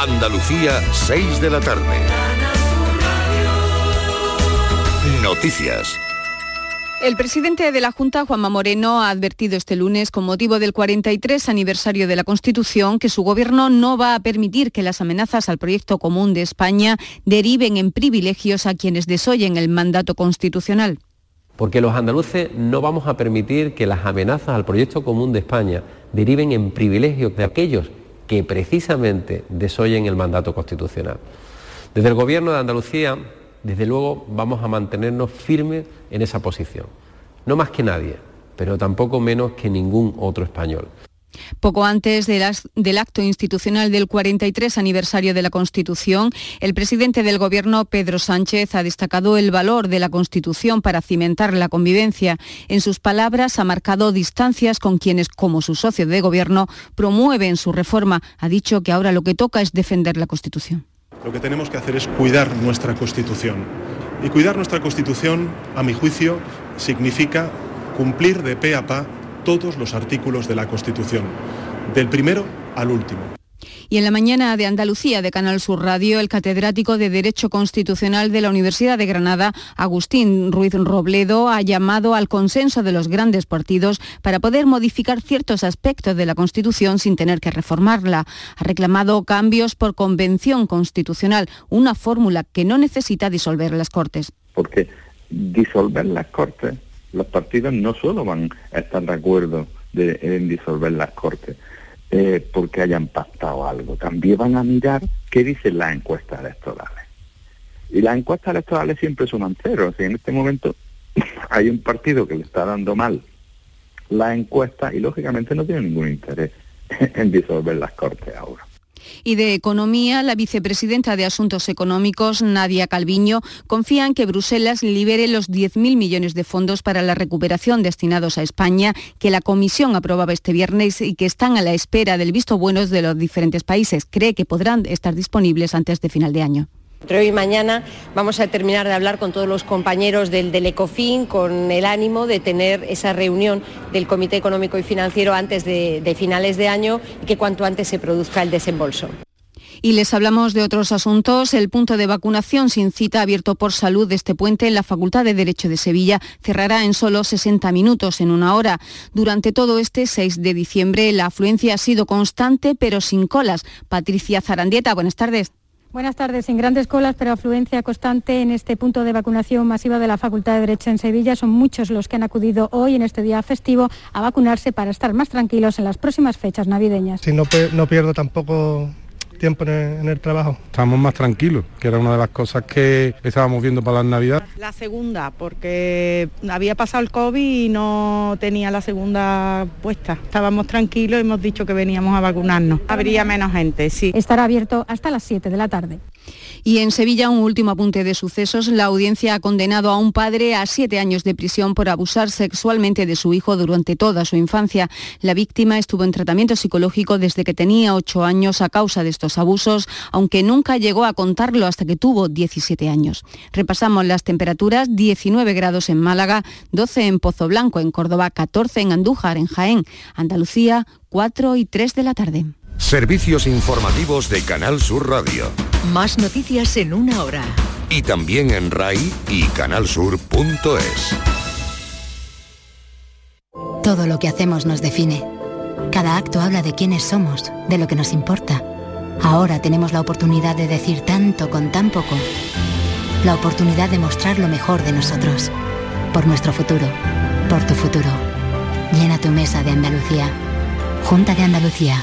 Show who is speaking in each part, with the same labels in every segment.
Speaker 1: Andalucía, 6 de la tarde. Noticias.
Speaker 2: El presidente de la Junta, Juanma Moreno, ha advertido este lunes, con motivo del 43 aniversario de la Constitución, que su gobierno no va a permitir que las amenazas al proyecto común de España deriven en privilegios a quienes desoyen el mandato constitucional.
Speaker 3: Porque los andaluces no vamos a permitir que las amenazas al proyecto común de España deriven en privilegios de aquellos que precisamente desoyen el mandato constitucional. Desde el Gobierno de Andalucía desde luego vamos a mantenernos firmes en esa posición. No más que nadie, pero tampoco menos que ningún otro español.
Speaker 2: Poco antes del acto institucional del 43 aniversario de la Constitución, el presidente del Gobierno, Pedro Sánchez, ha destacado el valor de la Constitución para cimentar la convivencia. En sus palabras, ha marcado distancias con quienes, como su socio de Gobierno, promueven su reforma. Ha dicho que ahora lo que toca es defender la Constitución.
Speaker 4: Lo que tenemos que hacer es cuidar nuestra Constitución. Y cuidar nuestra Constitución, a mi juicio, significa cumplir de pe a pa todos los artículos de la Constitución, del primero al último.
Speaker 2: Y en la mañana de Andalucía de Canal Sur Radio, el catedrático de Derecho Constitucional de la Universidad de Granada, Agustín Ruiz Robledo, ha llamado al consenso de los grandes partidos para poder modificar ciertos aspectos de la Constitución sin tener que reformarla. Ha reclamado cambios por convención constitucional, una fórmula que no necesita disolver las Cortes.
Speaker 5: Porque disolver las Cortes, los partidos no solo van a estar de acuerdo en disolver las Cortes, eh, porque hayan pactado algo. También van a mirar qué dicen las encuestas electorales. Y las encuestas electorales siempre son cero. y en este momento hay un partido que le está dando mal la encuesta y lógicamente no tiene ningún interés en disolver las cortes ahora
Speaker 2: y de Economía, la vicepresidenta de Asuntos Económicos, Nadia Calviño, confía en que Bruselas libere los 10.000 millones de fondos para la recuperación destinados a España, que la Comisión aprobaba este viernes y que están a la espera del visto bueno de los diferentes países. Cree que podrán estar disponibles antes de final de año.
Speaker 6: Entre hoy y mañana vamos a terminar de hablar con todos los compañeros del, del, ECOFIN con el ánimo de tener esa reunión del Comité Económico y Financiero antes de, de finales de año y que cuanto antes se produzca el desembolso.
Speaker 2: Y les hablamos de otros asuntos. El punto de vacunación sin cita abierto por salud de este puente en la Facultad de Derecho de Sevilla cerrará en solo 60 minutos, en una hora. Durante todo este 6 de diciembre la afluencia ha sido constante pero sin colas. Patricia Zarandieta, buenas tardes.
Speaker 7: Buenas tardes. Sin grandes colas, pero afluencia constante en este punto de vacunación masiva de la Facultad de Derecho en Sevilla. Son muchos los que han acudido hoy en este día festivo a vacunarse para estar más tranquilos en las próximas fechas navideñas.
Speaker 8: Si no, no pierdo tampoco tiempo en el, trabajo.
Speaker 9: Estamos más tranquilos, que era una de las cosas que estábamos viendo para la Navidad.
Speaker 10: La segunda, porque había pasado el COVID y no tenía la segunda puesta. Estábamos tranquilos y hemos dicho que veníamos a vacunarnos. Habría menos gente, sí.
Speaker 7: Estará abierto hasta las 7 de la tarde.
Speaker 2: Y en Sevilla, un último apunte de sucesos. La audiencia ha condenado a un padre a siete años de prisión por abusar sexualmente de su hijo durante toda su infancia. La víctima estuvo en tratamiento psicológico desde que tenía ocho años a causa de estos abusos, aunque nunca llegó a contarlo hasta que tuvo 17 años. Repasamos las temperaturas, 19 grados en Málaga, 12 en Pozo Blanco, en Córdoba, 14 en Andújar, en Jaén, Andalucía, 4 y 3 de la tarde.
Speaker 1: Servicios informativos de Canal Sur Radio.
Speaker 11: Más noticias en una hora.
Speaker 1: Y también en RAI y canalsur.es.
Speaker 12: Todo lo que hacemos nos define. Cada acto habla de quiénes somos, de lo que nos importa. Ahora tenemos la oportunidad de decir tanto con tan poco. La oportunidad de mostrar lo mejor de nosotros. Por nuestro futuro. Por tu futuro. Llena tu mesa de Andalucía. Junta de Andalucía.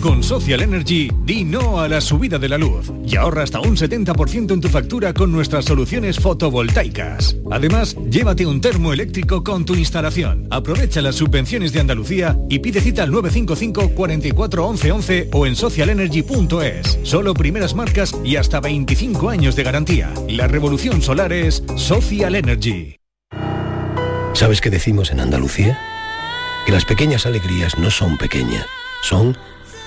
Speaker 13: Con Social Energy, di no a la subida de la luz y ahorra hasta un 70% en tu factura con nuestras soluciones fotovoltaicas. Además, llévate un termo eléctrico con tu instalación. Aprovecha las subvenciones de Andalucía y pide cita al 955 44 11 11 o en socialenergy.es. Solo primeras marcas y hasta 25 años de garantía. La revolución solar es Social Energy.
Speaker 14: ¿Sabes qué decimos en Andalucía? Que las pequeñas alegrías no son pequeñas, son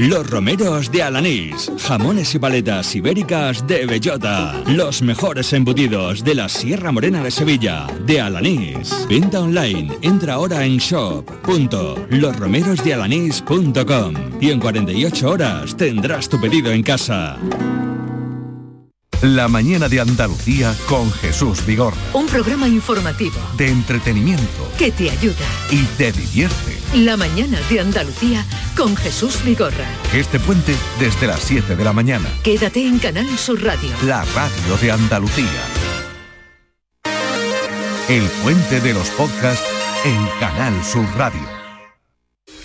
Speaker 15: Los romeros de Alanís, jamones y paletas ibéricas de bellota, los mejores embutidos de la Sierra Morena de Sevilla, de Alanís. Venta online, entra ahora en shop.losromerosdealanís.com y en 48 horas tendrás tu pedido en casa.
Speaker 16: La mañana de Andalucía con Jesús Vigor.
Speaker 11: Un programa informativo
Speaker 16: De entretenimiento
Speaker 11: que te ayuda.
Speaker 16: y te divierte.
Speaker 11: La mañana de Andalucía con Jesús Vigorra.
Speaker 16: Este puente desde las 7 de la mañana.
Speaker 11: Quédate en Canal Sur Radio.
Speaker 16: La radio de Andalucía. El puente de los podcasts en Canal Sur Radio.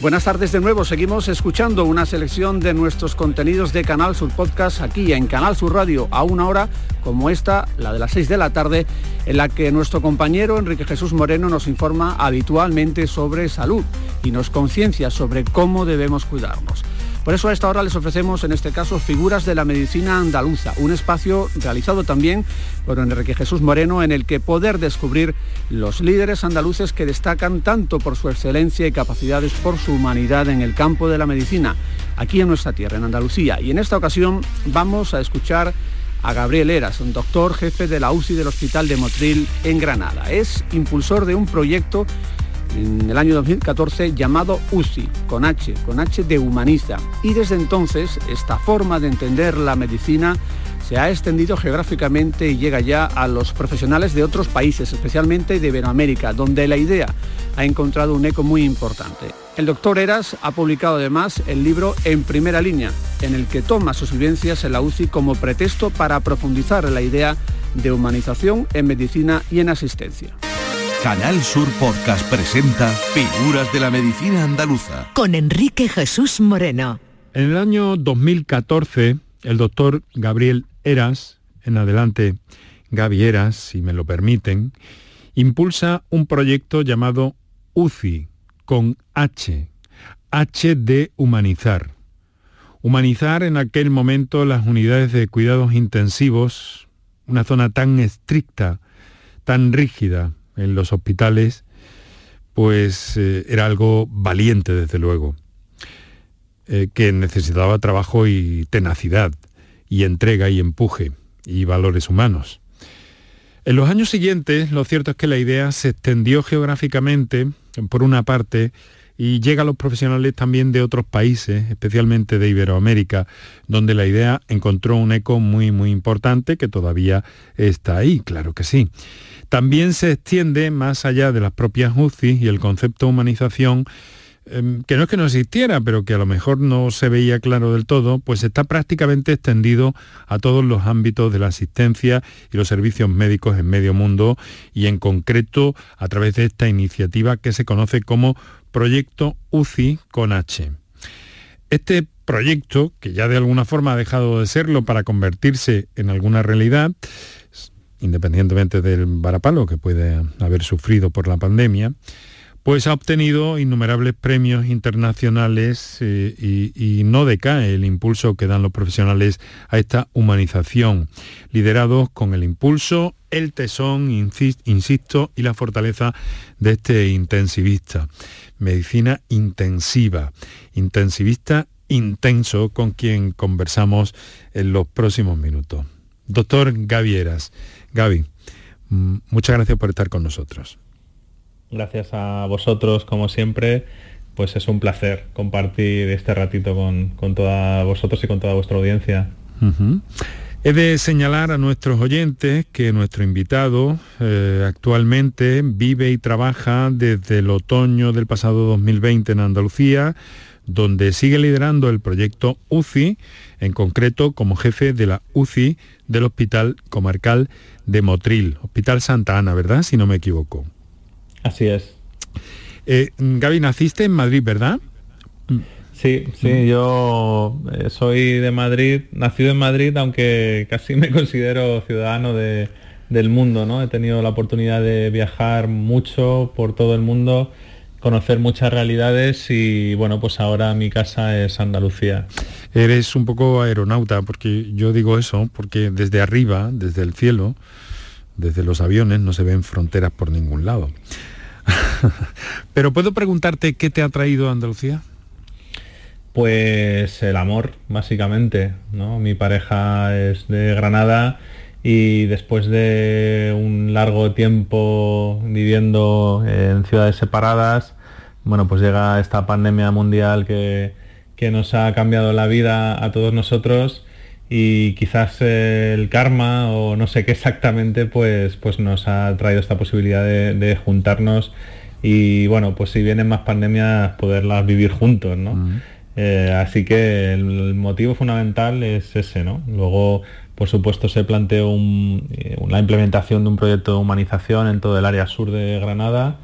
Speaker 17: Buenas tardes de nuevo, seguimos escuchando una selección de nuestros contenidos de Canal Sur Podcast aquí en Canal Sur Radio a una hora como esta, la de las 6 de la tarde, en la que nuestro compañero Enrique Jesús Moreno nos informa habitualmente sobre salud y nos conciencia sobre cómo debemos cuidarnos. Por eso a esta hora les ofrecemos en este caso figuras de la medicina andaluza, un espacio realizado también por Enrique Jesús Moreno en el que poder descubrir los líderes andaluces que destacan tanto por su excelencia y capacidades por su humanidad en el campo de la medicina, aquí en nuestra tierra, en Andalucía. Y en esta ocasión vamos a escuchar a Gabriel Eras, un doctor jefe de la UCI del Hospital de Motril en Granada. Es impulsor de un proyecto en el año 2014 llamado UCI, con H, con H de humaniza. Y desde entonces esta forma de entender la medicina se ha extendido geográficamente y llega ya a los profesionales de otros países, especialmente de Iberoamérica, donde la idea ha encontrado un eco muy importante. El doctor Eras ha publicado además el libro En primera línea, en el que toma sus vivencias en la UCI como pretexto para profundizar en la idea de humanización en medicina y en asistencia.
Speaker 16: Canal Sur Podcast presenta Figuras de la Medicina Andaluza.
Speaker 11: Con Enrique Jesús Moreno.
Speaker 9: En el año 2014, el doctor Gabriel Eras, en adelante Gaby Eras, si me lo permiten, impulsa un proyecto llamado UCI, con H, H de humanizar. Humanizar en aquel momento las unidades de cuidados intensivos, una zona tan estricta, tan rígida en los hospitales, pues eh, era algo valiente desde luego, eh, que necesitaba trabajo y tenacidad, y entrega y empuje, y valores humanos. En los años siguientes, lo cierto es que la idea se extendió geográficamente, por una parte, y llega a los profesionales también de otros países, especialmente de Iberoamérica, donde la idea encontró un eco muy, muy importante que todavía está ahí, claro que sí. También se extiende más allá de las propias UCI y el concepto humanización, em, que no es que no existiera, pero que a lo mejor no se veía claro del todo, pues está prácticamente extendido a todos los ámbitos de la asistencia y los servicios médicos en medio mundo y en concreto a través de esta iniciativa que se conoce como Proyecto UCI con H. Este proyecto, que ya de alguna forma ha dejado de serlo para convertirse en alguna realidad, independientemente del varapalo que puede haber sufrido por la pandemia, pues ha obtenido innumerables premios internacionales eh, y, y no decae el impulso que dan los profesionales a esta humanización, liderados con el impulso, el tesón, insis- insisto, y la fortaleza de este intensivista. Medicina intensiva, intensivista intenso con quien conversamos en los próximos minutos. Doctor Gaby Eras. Gaby, mm, muchas gracias por estar con nosotros.
Speaker 18: Gracias a vosotros, como siempre, pues es un placer compartir este ratito con, con todos vosotros y con toda vuestra audiencia.
Speaker 9: He de señalar a nuestros oyentes que nuestro invitado eh, actualmente vive y trabaja desde el otoño del pasado 2020 en Andalucía, donde sigue liderando el proyecto UCI, en concreto como jefe de la UCI del Hospital Comarcal de Motril, Hospital Santa Ana, ¿verdad? Si no me equivoco.
Speaker 18: Así es.
Speaker 9: Eh, Gaby, naciste en Madrid, ¿verdad?
Speaker 18: Sí, sí, yo eh, soy de Madrid, nacido en Madrid, aunque casi me considero ciudadano del mundo, ¿no? He tenido la oportunidad de viajar mucho por todo el mundo, conocer muchas realidades y bueno, pues ahora mi casa es Andalucía.
Speaker 9: Eres un poco aeronauta, porque yo digo eso, porque desde arriba, desde el cielo, desde los aviones, no se ven fronteras por ningún lado. Pero puedo preguntarte qué te ha traído a Andalucía?
Speaker 18: Pues el amor, básicamente. ¿no? Mi pareja es de Granada y después de un largo tiempo viviendo en ciudades separadas, bueno, pues llega esta pandemia mundial que, que nos ha cambiado la vida a todos nosotros y quizás el karma o no sé qué exactamente pues, pues nos ha traído esta posibilidad de, juntarnos y bueno, pues si vienen más pandemias poderlas vivir juntos, ¿no? Eh, así que el, motivo fundamental es ese, ¿no? Luego, por supuesto, se planteó eh, la implementación de un proyecto de humanización en todo el área sur de Granada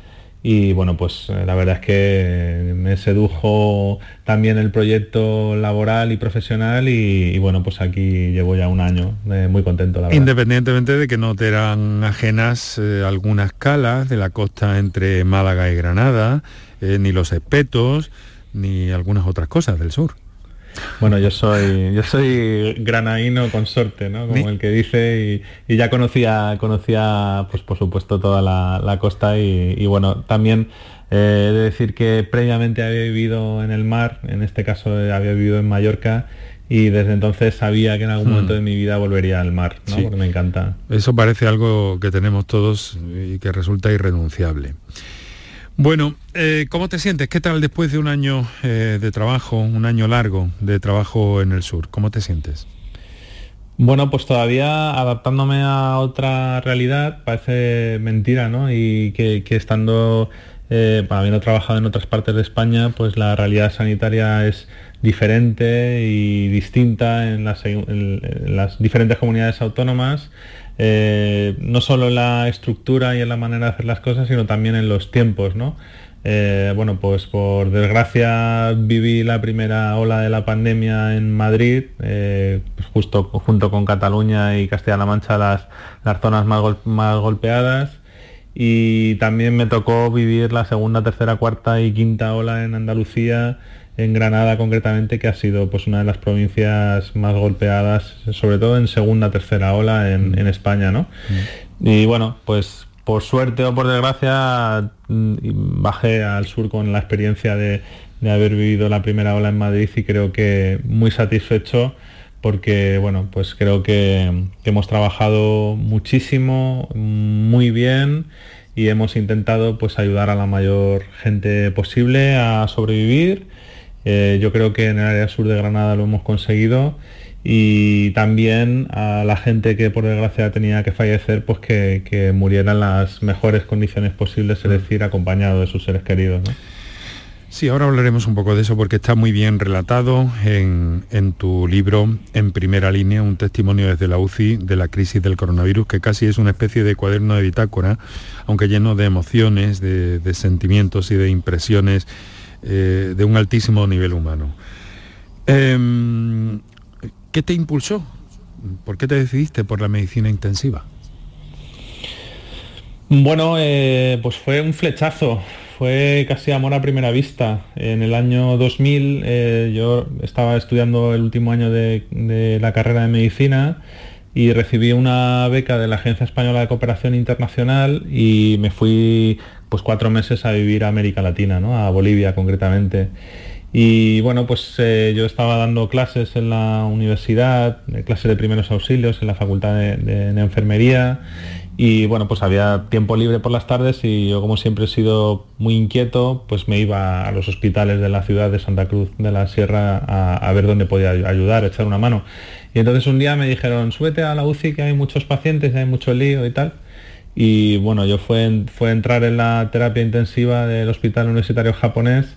Speaker 18: y bueno, pues eh, la verdad es que me sedujo también el proyecto laboral y profesional y, bueno, pues aquí llevo ya un año, muy contento.
Speaker 9: Independientemente de que no te eran ajenas algunas calas de la costa entre Málaga y Granada, ni los espetos, ni algunas otras cosas del sur.
Speaker 18: Bueno, yo soy yo soy granaíno consorte, ¿no? Como el que dice, y, ya conocía, conocía pues por supuesto toda la, costa y, bueno, también eh, he de decir que previamente había vivido en el mar, en este caso eh, había vivido en Mallorca y desde entonces sabía que en algún hmm. momento de mi vida volvería al mar, ¿no? Porque me encanta.
Speaker 9: Eso parece algo que tenemos todos y que resulta irrenunciable. Bueno, eh, ¿cómo te sientes? ¿Qué tal después de un año eh, de trabajo, un año largo de trabajo en el sur? ¿Cómo te sientes?
Speaker 18: Bueno, pues todavía adaptándome a otra realidad, parece mentira, ¿no? Y que, estando, eh, habiendo trabajado en otras partes de España, pues la realidad sanitaria es diferente y distinta en las diferentes comunidades autónomas. Eh, no solo en la estructura y en la manera de hacer las cosas, sino también en los tiempos, ¿no? Eh, bueno, pues por desgracia viví la primera ola de la pandemia en Madrid, eh, pues justo junto con Cataluña y Castilla-La Mancha las, las zonas más, más golpeadas y también me tocó vivir la segunda, tercera, cuarta y quinta ola en Andalucía en Granada concretamente, que ha sido pues una de las provincias más golpeadas, sobre todo en segunda, tercera ola en, mm. España, ¿no? Mm. Y bueno, pues por suerte o por desgracia mm, bajé al sur con la experiencia de, haber vivido la primera ola en Madrid y creo que muy satisfecho porque bueno, pues creo que, que hemos trabajado muchísimo, muy bien y hemos intentado pues ayudar a la mayor gente posible a sobrevivir eh, yo creo que en el área sur de Granada lo hemos conseguido y también a la gente que por desgracia tenía que fallecer, pues que, que muriera en las mejores condiciones posibles, es mm. decir, acompañado de sus seres queridos.
Speaker 9: Sí, ahora hablaremos un poco de eso porque está muy bien relatado en, tu libro En primera línea, un testimonio desde la UCI de la crisis del coronavirus, que casi es una especie de cuaderno de bitácora, aunque lleno de emociones, de sentimientos y de impresiones eh, de un altísimo nivel humano. Em, ¿Qué te impulsó? ¿Por qué te decidiste por la medicina intensiva?
Speaker 18: Bueno, eh, pues fue un flechazo, fue casi amor a primera vista. En el año 2000 eh, yo estaba estudiando el último año de, de, la carrera de medicina y recibí una beca de la Agencia Española de Cooperación Internacional y me fui pues cuatro meses a vivir a América Latina, ¿no? a Bolivia concretamente. Y bueno, pues eh, yo estaba dando clases en la universidad, clases de primeros auxilios en la facultad de, enfermería y bueno, pues había tiempo libre por las tardes y yo como siempre he sido muy inquieto, pues me iba a los hospitales de la ciudad de Santa Cruz de la Sierra a, a ver dónde podía ayudar, echar una mano. Y entonces un día me dijeron, súbete a la UCI que hay muchos pacientes, hay mucho lío y tal. Y bueno, yo fue, fue entrar en la terapia intensiva del Hospital Universitario Japonés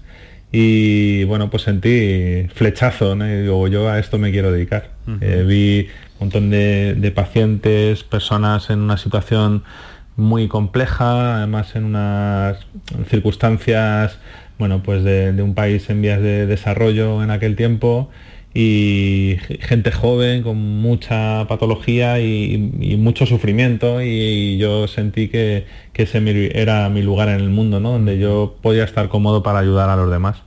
Speaker 18: y bueno, pues sentí flechazo, ¿no? y digo, yo a esto me quiero dedicar. Eh, vi un montón de, pacientes, personas en una situación muy compleja, además en unas circunstancias bueno, pues de, un país en vías de desarrollo en aquel tiempo y gente joven con mucha patología y, mucho sufrimiento y, yo sentí que, ese era mi lugar en el mundo, ¿no? donde yo podía estar cómodo para ayudar a los demás.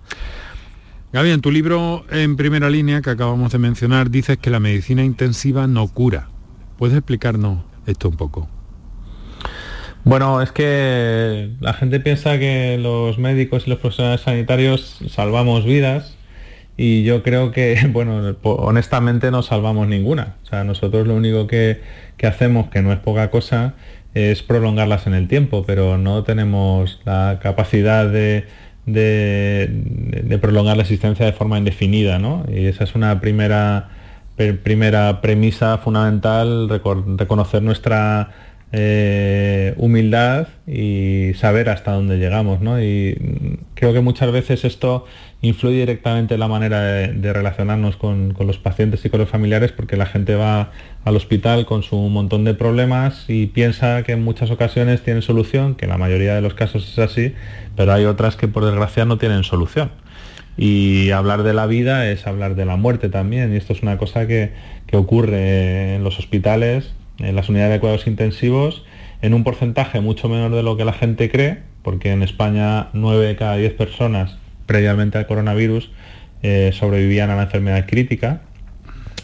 Speaker 9: Gaby, en tu libro en primera línea que acabamos de mencionar dices que la medicina intensiva no cura. ¿Puedes explicarnos esto un poco?
Speaker 18: Bueno, es que la gente piensa que los médicos y los profesionales sanitarios salvamos vidas y yo creo que, bueno, honestamente no salvamos ninguna. O sea, nosotros lo único que, hacemos, que no es poca cosa, es prolongarlas en el tiempo, pero no tenemos la capacidad de, de, prolongar la existencia de forma indefinida, ¿no? Y esa es una primera, primera premisa fundamental, reconocer nuestra eh, humildad y saber hasta dónde llegamos, ¿no? Y creo que muchas veces esto influye directamente en la manera de, relacionarnos con, los pacientes y con los familiares porque la gente va al hospital con su montón de problemas y piensa que en muchas ocasiones tienen solución, que en la mayoría de los casos es así, pero hay otras que por desgracia no tienen solución. Y hablar de la vida es hablar de la muerte también, y esto es una cosa que, que ocurre en los hospitales, en las unidades de cuidados intensivos, en un porcentaje mucho menor de lo que la gente cree, porque en España 9 de cada 10 personas previamente al coronavirus eh, sobrevivían a la enfermedad crítica,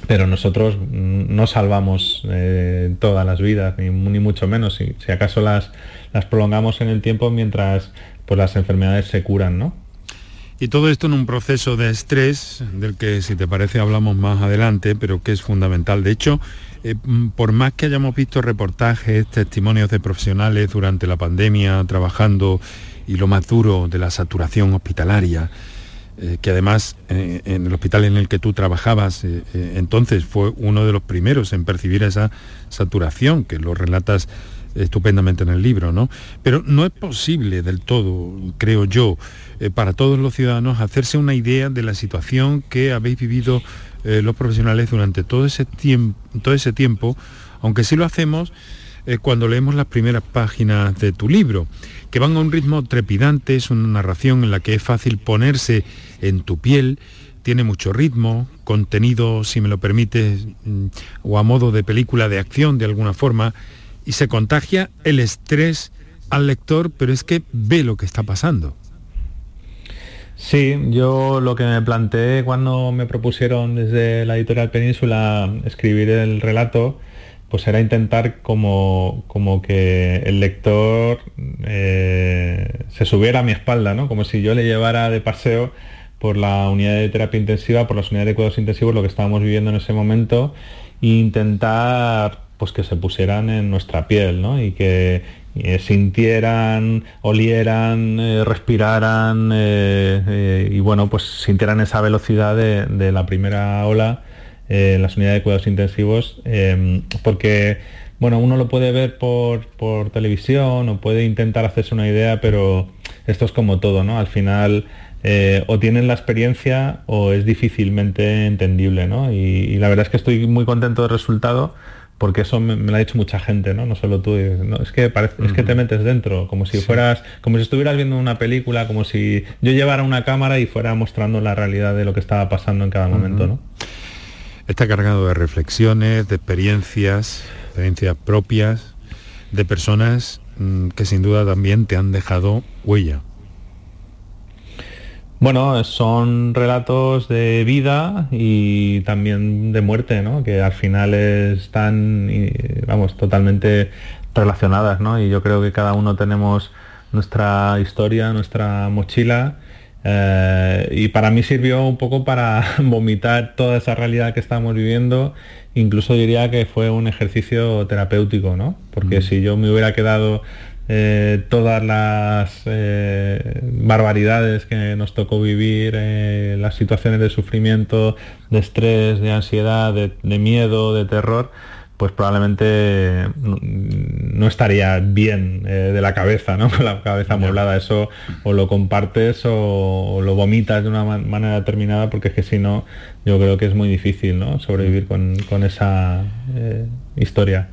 Speaker 18: pero nosotros no salvamos eh, todas las vidas, ni, mucho menos, si, si, acaso las, las prolongamos en el tiempo mientras pues, las enfermedades se curan, ¿no?
Speaker 9: Y todo esto en un proceso de estrés, del que si te parece hablamos más adelante, pero que es fundamental. De hecho, eh, por más que hayamos visto reportajes, testimonios de profesionales durante la pandemia trabajando y lo más duro de la saturación hospitalaria, eh, que además eh, en el hospital en el que tú trabajabas entonces fue uno de los primeros en percibir esa saturación, que lo relatas estupendamente en el libro, ¿no? Pero no es posible del todo, creo yo, para todos los ciudadanos hacerse una idea de la situación que habéis vivido los profesionales durante todo ese, tiempo, todo ese tiempo, aunque sí lo hacemos cuando leemos las primeras páginas de tu libro que van a un ritmo trepidante, es una narración en la que es fácil ponerse en tu piel, tiene mucho ritmo, contenido, si me lo permites, mm, o a modo de película de acción de alguna forma, y se contagia el estrés al lector, pero es que ve lo que está pasando.
Speaker 18: Sí, yo lo que me planteé cuando me propusieron desde la editorial Península escribir el relato, pues era intentar como, como que el lector eh, se subiera a mi espalda, ¿no? Como si yo le llevara de paseo por la unidad de terapia intensiva, por las unidades de cuidados intensivos, lo que estábamos viviendo en ese momento, e intentar pues que se pusieran en nuestra piel, ¿no? Y que sintieran, olieran, eh, respiraran eh, y bueno, pues sintieran esa velocidad de la primera ola en las unidades de cuidados intensivos, em, porque bueno, uno lo puede ver por, televisión o puede intentar hacerse una idea, pero esto es como todo, ¿no? Al final eh, o tienen la experiencia o es difícilmente entendible, ¿no? Y, la verdad es que estoy muy contento del resultado porque eso me, lo ha dicho mucha gente, ¿no? No solo tú. Es, que parece, es que te metes dentro, como si fueras, como si estuvieras viendo una película, como si yo llevara una cámara y fuera mostrando la realidad de lo que estaba pasando en cada momento, ¿no?
Speaker 9: Está cargado de reflexiones, de experiencias, experiencias propias, de personas mm, que sin duda también te han dejado huella.
Speaker 18: Bueno, son relatos de vida y también de muerte, ¿no? Que al final están, vamos, totalmente relacionadas, ¿no? Y yo creo que cada uno tenemos nuestra historia, nuestra mochila eh, y para mí sirvió un poco para vomitar toda esa realidad que estamos viviendo. Incluso diría que fue un ejercicio terapéutico, ¿no? Porque si yo me hubiera quedado eh, todas las eh, barbaridades que nos tocó vivir, las situaciones de sufrimiento, de estrés, de ansiedad, de miedo, de terror, pues probablemente no estaría bien eh, de la cabeza, ¿no? Con la cabeza amueblada. Eso o lo compartes o, lo vomitas de una manera determinada, porque es que si no, yo creo que es muy difícil, ¿no? Sobrevivir con, esa eh, historia.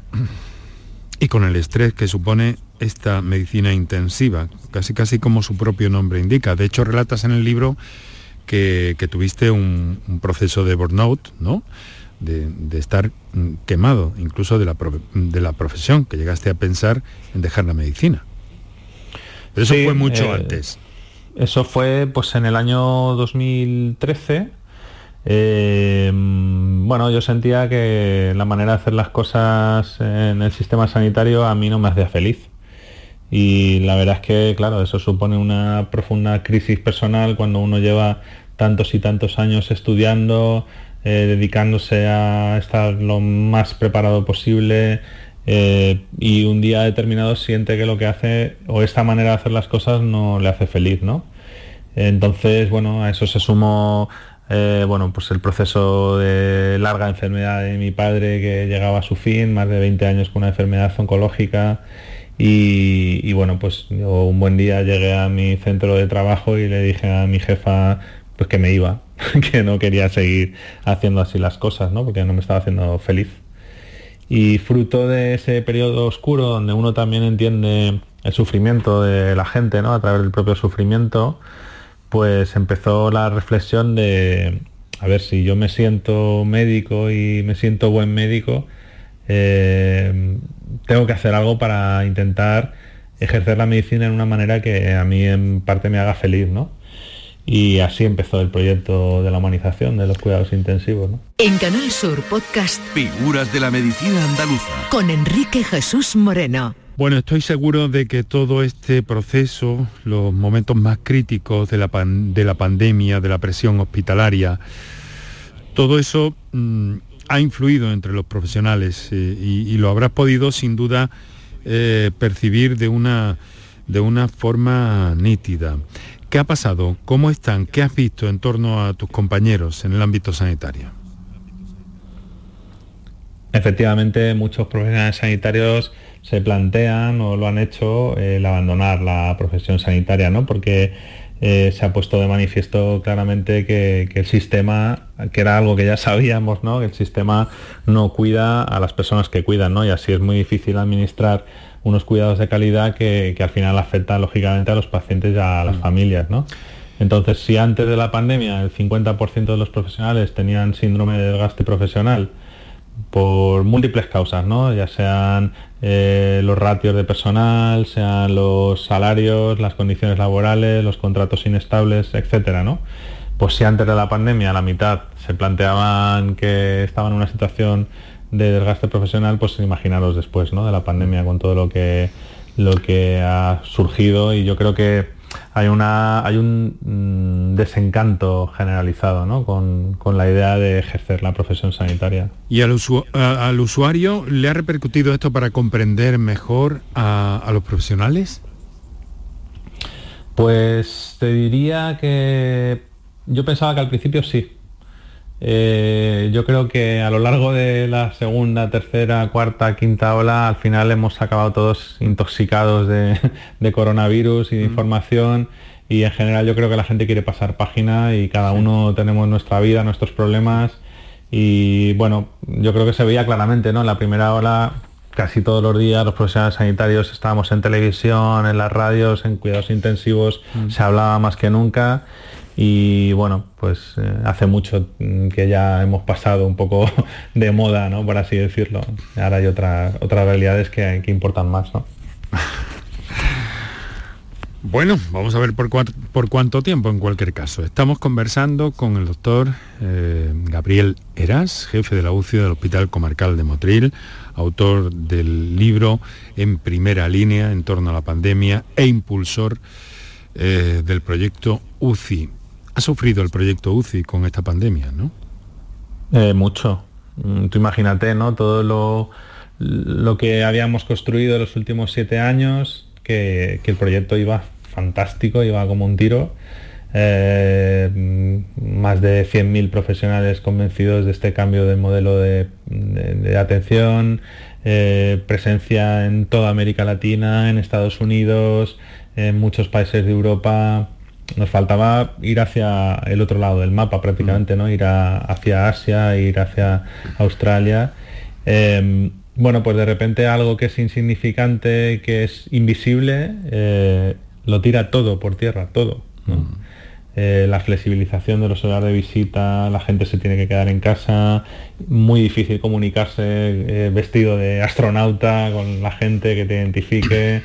Speaker 9: Y con el estrés que supone esta medicina intensiva, casi casi como su propio nombre indica. De hecho, relatas en el libro que, tuviste un, proceso de burnout, ¿no? De, estar quemado, incluso de la, de la profesión, que llegaste a pensar en dejar la medicina. Pero eso fue mucho eh, antes.
Speaker 18: Eso fue pues en el año 2013 eh, bueno, yo sentía que la manera de hacer las cosas en el sistema sanitario a mí no me hacía feliz. Y la verdad es que, claro, eso supone una profunda crisis personal cuando uno lleva tantos y tantos años estudiando, eh, dedicándose a estar lo más preparado posible eh, y un día determinado siente que lo que hace o esta manera de hacer las cosas no le hace feliz, ¿no? Entonces, bueno, a eso se sumó eh, bueno, pues el proceso de larga enfermedad de mi padre que llegaba a su fin, más de 20 años con una enfermedad oncológica. Y, bueno, pues yo un buen día llegué a mi centro de trabajo y le dije a mi jefa pues que me iba, que no quería seguir haciendo así las cosas, ¿no? porque no me estaba haciendo feliz. Y fruto de ese periodo oscuro donde uno también entiende el sufrimiento de la gente, ¿no? a través del propio sufrimiento, pues empezó la reflexión de, a ver, si yo me siento médico y me siento buen médico, eh, tengo que hacer algo para intentar ejercer la medicina en una manera que a mí en parte me haga feliz, ¿no? Y así empezó el proyecto de la humanización de los cuidados intensivos. ¿no?
Speaker 11: En Canal Sur Podcast
Speaker 16: Figuras de la Medicina Andaluza
Speaker 11: con Enrique Jesús Moreno.
Speaker 9: Bueno, estoy seguro de que todo este proceso, los momentos más críticos de la, de la pandemia, de la presión hospitalaria, todo eso mm, ha influido entre los profesionales eh, y, lo habrás podido sin duda eh, percibir de una, de una forma nítida. ¿Qué ha pasado? ¿Cómo están? ¿Qué has visto en torno a tus compañeros en el ámbito sanitario?
Speaker 18: Efectivamente, muchos profesionales sanitarios se plantean o lo han hecho el abandonar la profesión sanitaria, ¿no? Porque eh, se ha puesto de manifiesto claramente que, el sistema, que era algo que ya sabíamos, ¿no? Que el sistema no cuida a las personas que cuidan, ¿no? Y así es muy difícil administrar unos cuidados de calidad que, al final afectan lógicamente a los pacientes y a las mm. familias, ¿no? Entonces, si antes de la pandemia el 50% de los profesionales tenían síndrome de desgaste profesional, por múltiples causas, ¿no? ya sean eh, los ratios de personal, sean los salarios, las condiciones laborales, los contratos inestables, etcétera, ¿no? Pues si antes de la pandemia la mitad se planteaban que estaban en una situación de desgaste profesional, pues imaginaros después ¿no? de la pandemia con todo lo que, lo que ha surgido y yo creo que hay, una, hay un mm, desencanto generalizado ¿no? con, la idea de ejercer la profesión sanitaria.
Speaker 9: ¿Y al, usuario le ha repercutido esto para comprender mejor a, los profesionales?
Speaker 18: Pues te diría que yo pensaba que al principio sí, eh, yo creo que a lo largo de la segunda, tercera, cuarta, quinta ola, al final hemos acabado todos intoxicados de, coronavirus y de mm. información y en general yo creo que la gente quiere pasar página y cada uno tenemos nuestra vida, nuestros problemas y bueno, yo creo que se veía claramente, ¿no? En la primera ola casi todos los días los profesionales sanitarios estábamos en televisión, en las radios, en cuidados intensivos, mm. se hablaba más que nunca y bueno, pues eh, hace mucho que ya hemos pasado un poco de moda, ¿no? Por así decirlo. Ahora hay otras otras realidades que, que importan más, ¿no?
Speaker 9: Bueno, vamos a ver por, por, cuánto tiempo en cualquier caso. Estamos conversando con el doctor eh, Gabriel Eras, jefe de la UCI del Hospital Comarcal de Motril, autor del libro En primera línea en torno a la pandemia e impulsor eh, del proyecto UCI ha sufrido el proyecto UCI con esta pandemia, ¿no?
Speaker 18: Eh, mucho. Mm, tú imagínate, ¿no? Todo lo, lo, que habíamos construido los últimos siete años, que, el proyecto iba fantástico, iba como un tiro. Eh, más de 100.000 profesionales convencidos de este cambio de modelo de, atención, eh, presencia en toda América Latina, en Estados Unidos, en muchos países de Europa, nos faltaba ir hacia el otro lado del mapa prácticamente, ¿no? Ir hacia Asia, ir hacia Australia. Em, bueno, pues de repente algo que es insignificante, que es invisible, eh, lo tira todo por tierra, todo. Mm. Eh, la flexibilización de los horarios de visita, la gente se tiene que quedar en casa, muy difícil comunicarse eh, vestido de astronauta con la gente que te identifique,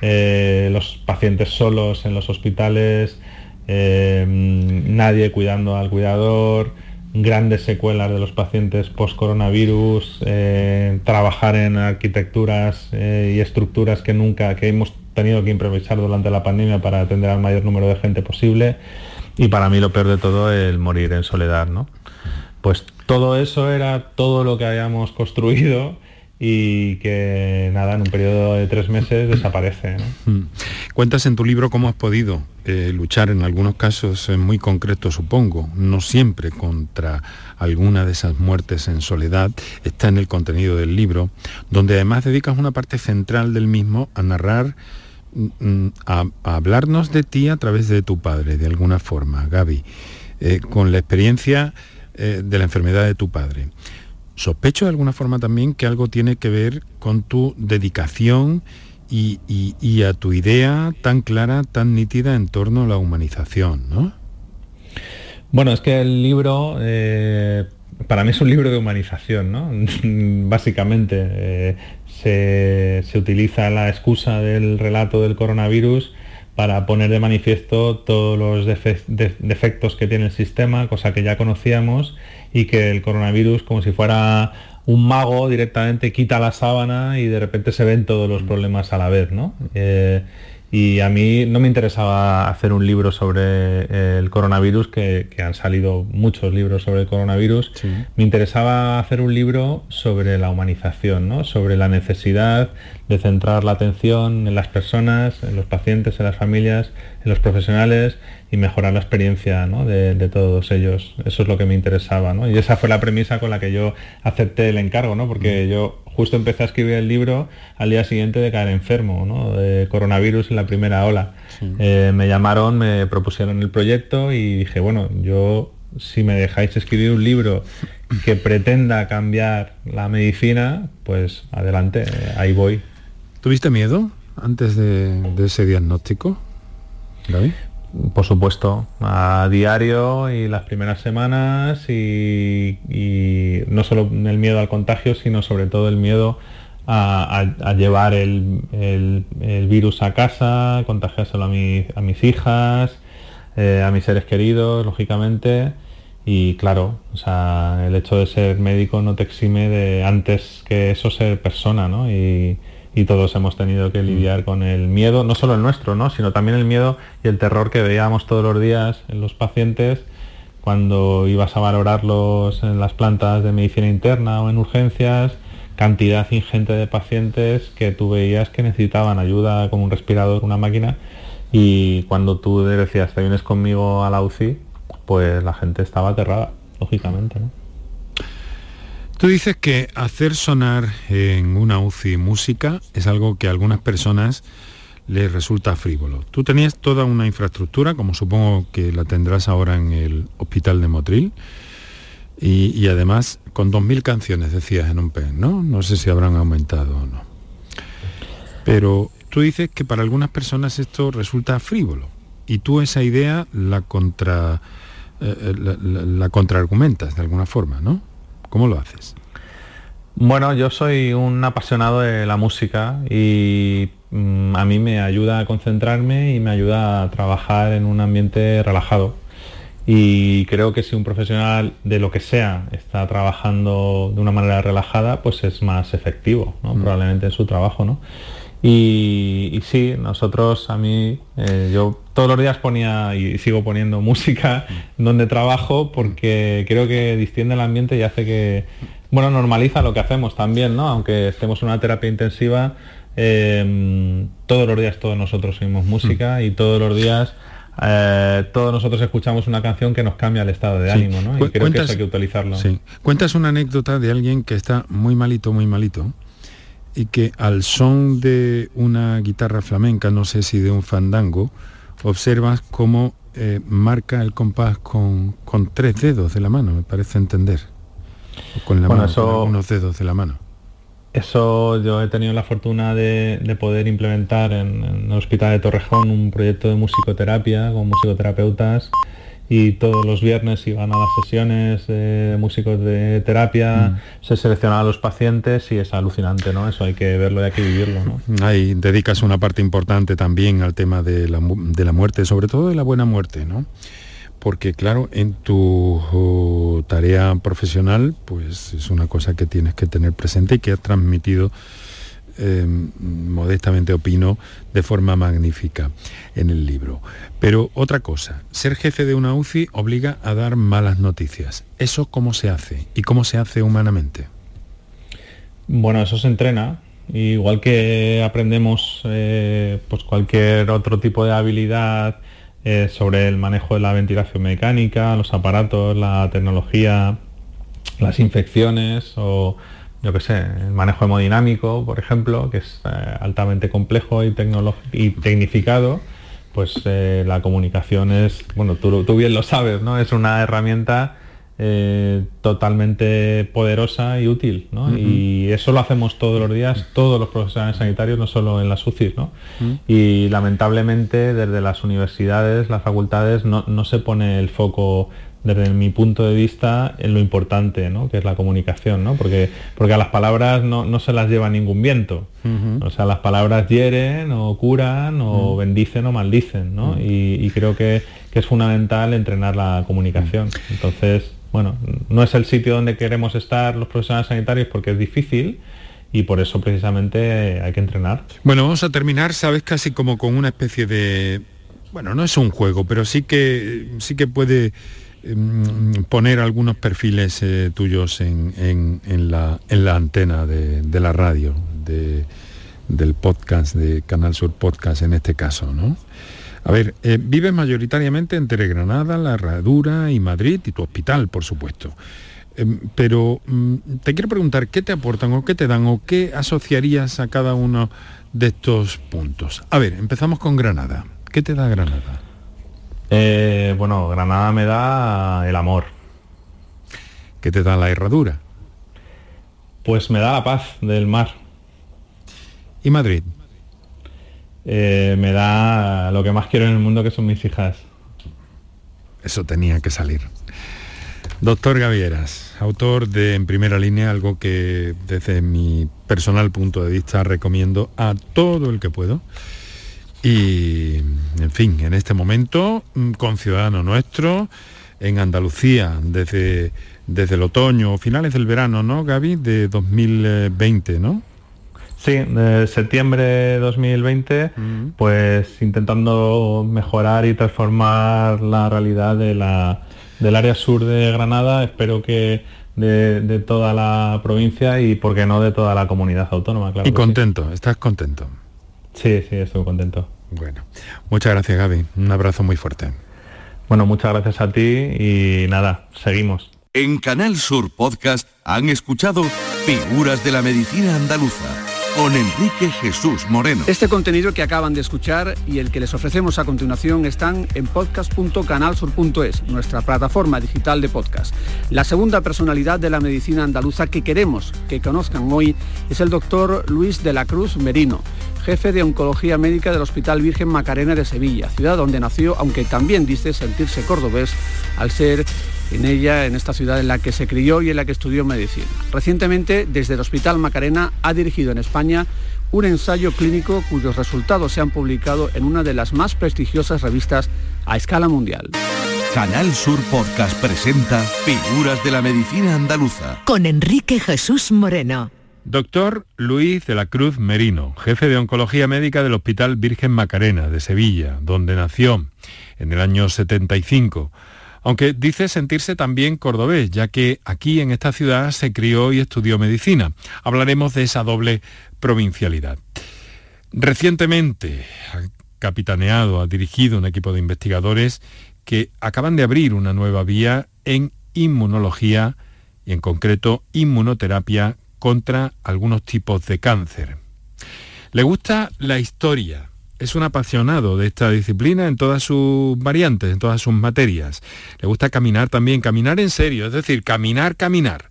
Speaker 18: los pacientes solos en los hospitales, nadie cuidando al cuidador grandes secuelas de los pacientes post-coronavirus, eh, trabajar en arquitecturas eh, y estructuras que nunca, que hemos tenido que improvisar durante la pandemia para atender al mayor número de gente posible. Y para mí lo peor de todo, el morir en soledad, ¿no? Pues todo eso era todo lo que habíamos construido y que nada, en un periodo de tres meses desaparece.
Speaker 9: Mm. Cuentas en tu libro cómo has podido eh, luchar en algunos casos muy concretos, supongo, no siempre contra alguna de esas muertes en soledad, está en el contenido del libro, donde además dedicas una parte central del mismo a narrar, mm, mm, a, hablarnos de ti a través de tu padre, de alguna forma, Gaby, eh, con la experiencia eh, de la enfermedad de tu padre. Sospecho de alguna forma también que algo tiene que ver con tu dedicación y, a tu idea tan clara, tan nítida en torno a la humanización, ¿no?
Speaker 18: Bueno, es que el libro, eh, para mí es un libro de humanización, ¿no? Básicamente, eh, se, utiliza la excusa del relato del coronavirus para poner de manifiesto todos los defectos que tiene el sistema, cosa que ya conocíamos, y que el coronavirus, como si fuera un mago, directamente quita la sábana y de repente se ven todos los problemas a la vez, ¿no? Eh, y a mí no me interesaba hacer un libro sobre eh, el coronavirus, que, han salido muchos libros sobre el coronavirus. Me interesaba hacer un libro sobre la humanización, ¿no? sobre la necesidad de centrar la atención en las personas, en los pacientes, en las familias, en los profesionales y mejorar la experiencia de, todos ellos. Eso es lo que me interesaba. Y esa fue la premisa con la que yo acepté el encargo, ¿no? porque mm. yo justo empecé a escribir el libro al día siguiente de caer enfermo, ¿no? de coronavirus en la primera ola. Eh, me llamaron, me propusieron el proyecto y dije, bueno, yo si me dejáis escribir un libro que pretenda cambiar la medicina, pues adelante, ahí voy.
Speaker 9: ¿Tuviste miedo antes de, ese diagnóstico, Gaby?
Speaker 18: Por supuesto, a diario y las primeras semanas y, no solo el miedo al contagio, sino sobre todo el miedo a, llevar el, virus a casa, contagiárselo a, mis hijas, eh, a mis seres queridos, lógicamente. Y claro, o sea, el hecho de ser médico no te exime de antes que eso ser persona, ¿no? Y todos hemos tenido que lidiar con el miedo, no solo el nuestro, ¿no? sino también el miedo y el terror que veíamos todos los días en los pacientes cuando ibas a valorarlos en las plantas de medicina interna o en urgencias, cantidad ingente de pacientes que tú veías que necesitaban ayuda con un respirador, una máquina, y cuando tú decías, te vienes conmigo a la UCI, pues la gente estaba aterrada, lógicamente. ¿no?
Speaker 9: Tú dices que hacer sonar en una UCI música es algo que a algunas personas les resulta frívolo. Tú tenías toda una infraestructura, como supongo que la tendrás ahora en el hospital de Motril, y, además con 2.000 canciones, decías en un PEN, ¿no? No sé si habrán aumentado o no. Pero tú dices que para algunas personas esto resulta frívolo, y tú esa idea la contra... Eh, eh, la, la contraargumentas de alguna forma, ¿no? ¿Cómo lo haces?
Speaker 18: Bueno, yo soy un apasionado de la música y mm, a mí me ayuda a concentrarme y me ayuda a trabajar en un ambiente relajado. Y creo que si un profesional de lo que sea está trabajando de una manera relajada, pues es más efectivo, mm. probablemente en su trabajo. ¿no? Y, sí, nosotros, a mí, eh, yo todos los días ponía y sigo poniendo música donde trabajo porque creo que distiende el ambiente y hace que, bueno, normaliza lo que hacemos también, ¿no? Aunque estemos en una terapia intensiva, em, todos los días todos nosotros oímos música y todos los días eh, todos nosotros escuchamos una canción que nos cambia el estado de ánimo, ¿no? Y creo que eso hay que utilizarlo.
Speaker 9: Sí. Cuentas una anécdota de alguien que está muy malito, muy malito, y que al son de una guitarra flamenca, no sé si de un fandango, observas cómo eh, marca el compás con, tres dedos de la mano, me parece entender. Con la mano, unos dedos de la mano.
Speaker 18: eso yo he tenido la fortuna de, poder implementar en, el Hospital de Torrejón un proyecto de musicoterapia con musicoterapeutas y todos los viernes iban a las sesiones de músicos de terapia, mm. se seleccionaban los pacientes y es alucinante, ¿no? Eso hay que verlo y hay que vivirlo, ¿no?
Speaker 9: Ahí dedicas una parte importante también al tema de la, de la muerte, sobre todo de la buena muerte, ¿no? porque claro, en tu oh, tarea profesional, pues es una cosa que tienes que tener presente y que has transmitido, em, modestamente opino, de forma magnífica en el libro. Pero otra cosa, ser jefe de una UCI obliga a dar malas noticias. ¿Eso cómo se hace? ¿Y cómo se hace humanamente?
Speaker 18: Bueno, eso se entrena. Igual que aprendemos eh, pues cualquier otro tipo de habilidad eh, sobre el manejo de la ventilación mecánica, los aparatos, la tecnología, las infecciones o yo qué sé, el manejo hemodinámico, por ejemplo, que es eh, altamente complejo y, y tecnificado, pues eh, la comunicación es, bueno, tú, tú, bien lo sabes, ¿no? Es una herramienta eh, totalmente poderosa y útil, ¿no? Y eso lo hacemos todos los días, todos los profesionales sanitarios, no solo en las UCIs, ¿no? Y lamentablemente desde las universidades, las facultades, no, se pone el foco desde mi punto de vista en lo importante, ¿no? que es la comunicación, ¿no? porque, porque a las palabras no, se las lleva ningún viento. O sea, las palabras hieren o curan o bendicen o maldicen, ¿no? y, creo que, que, es fundamental entrenar la comunicación. Entonces, bueno, no es el sitio donde queremos estar los profesionales sanitarios porque es difícil y por eso precisamente hay que entrenar.
Speaker 9: Bueno, vamos a terminar, sabes, casi como con una especie de... Bueno, no es un juego, pero sí que, sí que puede poner algunos perfiles eh, tuyos en, la, antena de, la radio, del podcast, de Canal Sur Podcast en este caso, ¿no? A ver, eh, vives mayoritariamente entre Granada, La Herradura y Madrid y tu hospital, por supuesto. Em, pero mm, te quiero preguntar, ¿qué te aportan o qué te dan o qué asociarías a cada uno de estos puntos? A ver, empezamos con Granada. ¿Qué te da Granada?
Speaker 18: Eh, bueno, Granada me da el amor.
Speaker 9: ¿Qué te da la herradura?
Speaker 18: Pues me da la paz del mar.
Speaker 9: ¿Y Madrid?
Speaker 18: Eh, me da lo que más quiero en el mundo, que son mis hijas.
Speaker 9: Eso tenía que salir. Doctor Gavieras, autor de En Primera Línea, algo que desde mi personal punto de vista recomiendo a todo el que puedo. Y, en fin, en este momento, mm, con Ciudadano Nuestro, en Andalucía, desde, desde el otoño, finales del verano, ¿no, Gaby? De 2020, ¿no?
Speaker 18: Sí, de septiembre de 2020, pues intentando mejorar y transformar la realidad de la, del área sur de Granada, espero que de, toda la provincia y, por qué no, de toda la comunidad autónoma.
Speaker 9: Claro y contento, ¿estás contento?
Speaker 18: Sí, sí, estoy contento.
Speaker 9: Bueno, muchas gracias Gaby, un abrazo muy fuerte.
Speaker 18: Bueno, muchas gracias a ti y nada, seguimos.
Speaker 16: En Canal Sur Podcast han escuchado Figuras de la Medicina Andaluza con Enrique Jesús Moreno.
Speaker 17: Este contenido que acaban de escuchar y el que les ofrecemos a continuación están en podcast.canalsur.es, nuestra plataforma digital de podcast. La segunda personalidad de la medicina andaluza que queremos que conozcan hoy es el doctor Luis de la Cruz Merino, jefe de Oncología Médica del Hospital Virgen Macarena de Sevilla, ciudad donde nació, aunque también dice sentirse cordobés al ser en ella, en esta ciudad en la que se crió y en la que estudió medicina. Recientemente, desde el Hospital Macarena, ha dirigido en España un ensayo clínico cuyos resultados se han publicado en una de las más prestigiosas revistas a escala mundial.
Speaker 16: Canal Sur Podcast presenta Figuras de la Medicina Andaluza.
Speaker 11: Con Enrique Jesús Moreno.
Speaker 9: Doctor Luis de la Cruz Merino, jefe de Oncología Médica del Hospital Virgen Macarena de Sevilla, donde nació en el año 75 aunque dice sentirse también cordobés, ya que aquí en esta ciudad se crió y estudió medicina. Hablaremos de esa doble provincialidad. Recientemente ha capitaneado, ha dirigido un equipo de investigadores que acaban de abrir una nueva vía en inmunología y en concreto inmunoterapia contra algunos tipos de cáncer. Le gusta la historia, es un apasionado de esta disciplina en todas sus variantes, en todas sus materias. Le gusta caminar también, caminar en serio, es decir, caminar, caminar,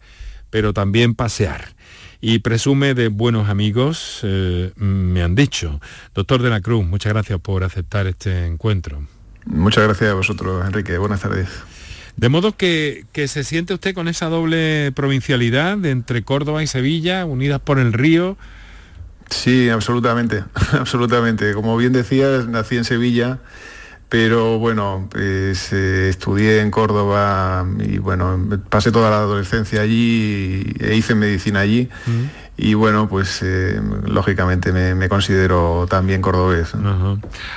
Speaker 9: pero también pasear. y presume de buenos amigos, eh, me han dicho. Doctor de la Cruz, muchas gracias por aceptar este encuentro.
Speaker 19: Muchas gracias a vosotros, Enrique. Buenas tardes.
Speaker 9: De modo que, que, se siente usted con esa doble provincialidad entre Córdoba y Sevilla, unidas por el río.
Speaker 19: Sí, absolutamente, absolutamente. Como bien decías, nací en Sevilla, pero bueno, pues, eh, estudié en Córdoba y bueno, pasé toda la adolescencia allí e hice medicina allí. Y bueno, pues eh, lógicamente me, considero también cordobés.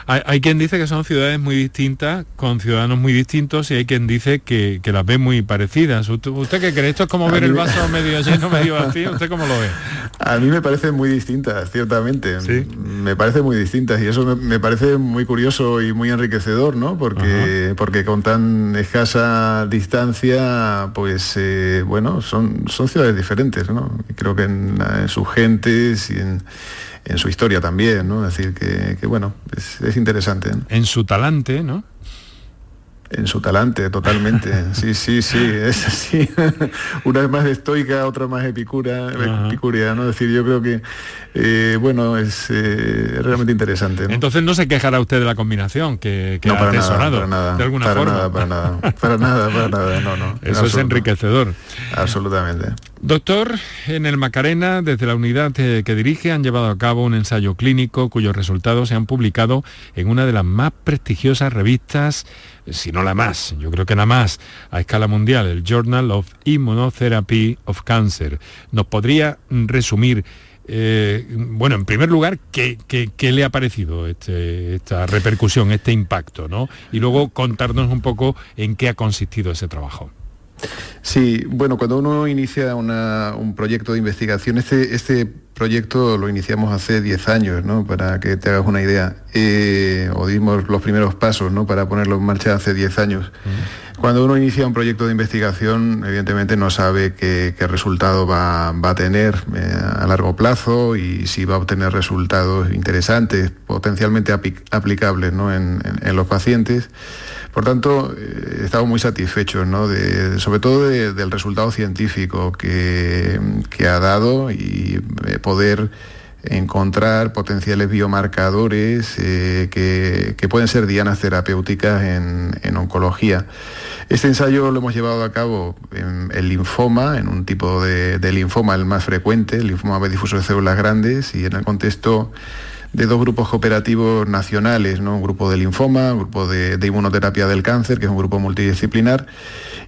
Speaker 9: hay, quien dice que son ciudades muy distintas, con ciudadanos muy distintos, y hay quien dice que, las ve muy parecidas. ¿Usted, qué cree? ¿Esto es como ver el vaso medio lleno, medio vacío? ¿Usted cómo lo ve?
Speaker 19: A mí me parecen muy distintas, ciertamente. ¿Sí? Me parecen muy distintas y eso me, parece muy curioso y muy enriquecedor, ¿no? Porque, porque con tan escasa distancia, pues eh, bueno, son, son ciudades diferentes, ¿no? creo que en en sus gentes y en, su historia también, ¿no? Es decir, que, bueno, es, interesante.
Speaker 9: En su talante, ¿no?
Speaker 19: En su talante, totalmente. Sí, sí, sí, es así. Una vez más estoica, otra más epicura, epicuria, ¿no? Es decir, yo creo que, eh, bueno, es eh, realmente interesante.
Speaker 9: Entonces no se quejará usted de la combinación que, que
Speaker 19: no, para
Speaker 9: nada,
Speaker 19: para nada,
Speaker 9: de alguna
Speaker 19: para
Speaker 9: forma.
Speaker 19: Nada, para nada, para nada, para nada, no, no.
Speaker 9: Eso es enriquecedor.
Speaker 19: Absolutamente.
Speaker 9: Doctor, en el Macarena, desde la unidad que dirige, han llevado a cabo un ensayo clínico cuyos resultados se han publicado en una de las más prestigiosas revistas si no la más, yo creo que la más, a escala mundial, el Journal of Immunotherapy of Cancer. ¿Nos podría resumir, eh, bueno, en primer lugar, ¿qué, le ha parecido este, esta repercusión, este impacto? ¿no? Y luego contarnos un poco en qué ha consistido ese trabajo.
Speaker 19: Sí, bueno, cuando uno inicia un proyecto de investigación, este, este proyecto lo iniciamos hace 10 años, ¿no? Para que te hagas una idea. Eh, o dimos los primeros pasos, ¿no? Para ponerlo en marcha hace 10 años. Cuando uno inicia un proyecto de investigación, evidentemente no sabe qué, resultado va, a tener eh, a largo plazo y si va a obtener resultados interesantes, potencialmente aplicables ¿no? en los pacientes. Por tanto, eh, estamos muy satisfechos, ¿no? sobre todo del resultado científico que, ha dado y eh, poder encontrar potenciales biomarcadores eh, que, pueden ser dianas terapéuticas en, oncología. Este ensayo lo hemos llevado a cabo en el linfoma, en un tipo de, de linfoma el más frecuente, el linfoma difuso de células grandes, y en el contexto de dos grupos cooperativos nacionales, ¿no? un grupo de linfoma, un grupo de, inmunoterapia del cáncer, que es un grupo multidisciplinar,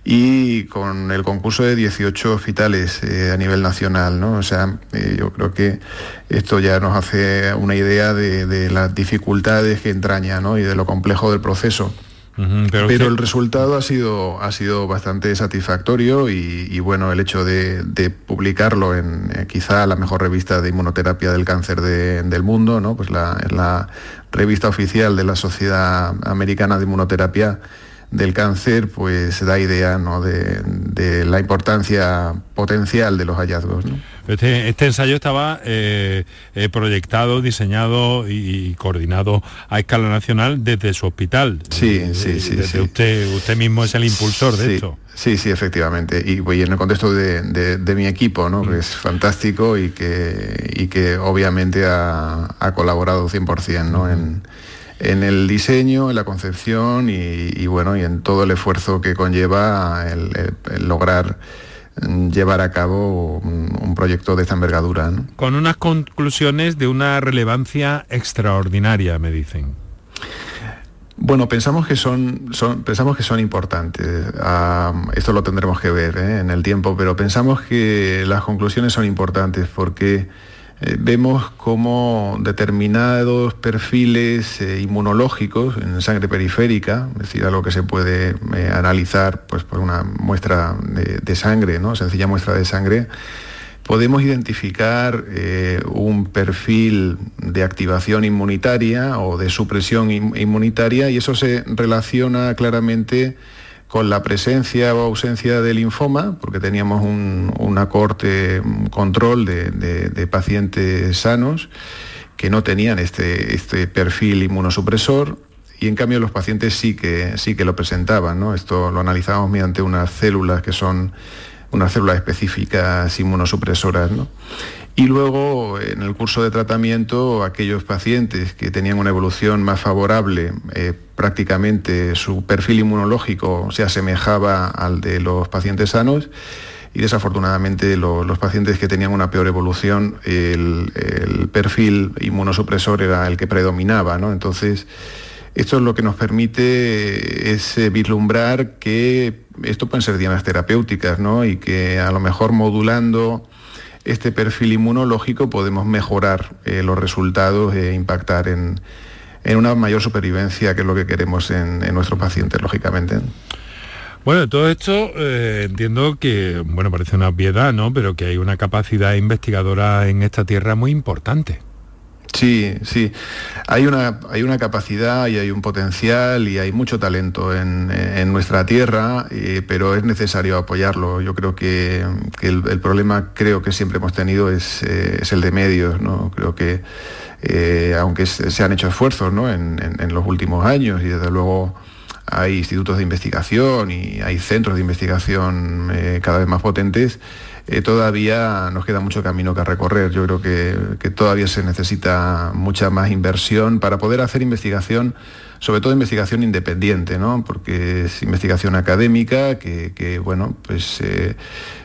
Speaker 19: y con el concurso de 18 hospitales eh, a nivel nacional. ¿no? O sea, eh, yo creo que esto ya nos hace una idea de, las dificultades que entraña ¿no? y de lo complejo del proceso pero, el resultado ha sido, ha sido bastante satisfactorio y, bueno, el hecho de, publicarlo en eh, quizá la mejor revista de inmunoterapia del cáncer del mundo, ¿no? pues la, la revista oficial de la Sociedad Americana de Inmunoterapia del cáncer, pues da idea ¿no? de, la importancia potencial de los hallazgos.
Speaker 9: Este, este, ensayo estaba eh, eh, proyectado, diseñado y, coordinado a escala nacional desde su hospital.
Speaker 19: Sí, sí, sí.
Speaker 9: Usted, usted mismo es el impulsor de esto.
Speaker 19: Sí, sí, efectivamente. Y, en el contexto de, mi equipo, ¿no? que es fantástico y que, y que obviamente ha, colaborado 100% ¿no? en, en el diseño, en la concepción y, bueno, y en todo el esfuerzo que conlleva el, lograr llevar a cabo un, proyecto de esta envergadura.
Speaker 9: Con unas conclusiones de una relevancia extraordinaria, me dicen.
Speaker 19: Bueno, pensamos que son, pensamos que son importantes. esto lo tendremos que ver ¿eh? en el tiempo, pero pensamos que las conclusiones son importantes porque eh, vemos cómo determinados perfiles eh, inmunológicos en sangre periférica, es decir, algo que se puede eh, analizar pues, por una muestra de, sangre, ¿no? sencilla muestra de sangre, podemos identificar un perfil de activación inmunitaria o de supresión inmunitaria y eso se relaciona claramente con la presencia o ausencia de linfoma, porque teníamos un, una corte control de, pacientes sanos que no tenían este, este perfil inmunosupresor y en cambio los pacientes sí que, sí que lo presentaban. ¿no? Esto lo analizamos mediante unas células que son unas células específicas inmunosupresoras. Y luego, en el curso de tratamiento, aquellos pacientes que tenían una evolución más favorable, eh, prácticamente su perfil inmunológico se asemejaba al de los pacientes sanos y desafortunadamente los pacientes que tenían una peor evolución, el, perfil inmunosupresor era el que predominaba. Entonces, esto es lo que nos permite es eh, vislumbrar que esto pueden ser dianas terapéuticas y que a lo mejor modulando este perfil inmunológico podemos mejorar eh, los resultados e impactar en, una mayor supervivencia, que es lo que queremos en, nuestros pacientes, lógicamente.
Speaker 9: Bueno, todo esto eh, entiendo que, bueno, parece una obviedad, ¿no? Pero que hay una capacidad investigadora en esta tierra muy importante.
Speaker 19: Sí, sí. Hay una, hay una capacidad y hay un potencial y hay mucho talento en, nuestra tierra, eh, pero es necesario apoyarlo. Yo creo que, el, problema creo que siempre hemos tenido es, eh, el de medios. ¿no? Creo que eh, aunque se han hecho esfuerzos en, en, los últimos años y desde luego hay institutos de investigación y hay centros de investigación cada vez más potentes, eh, todavía nos queda mucho camino que recorrer. Yo creo que, todavía se necesita mucha más inversión para poder hacer investigación, sobre todo investigación independiente, ¿no? porque es investigación académica que, bueno, pues eh,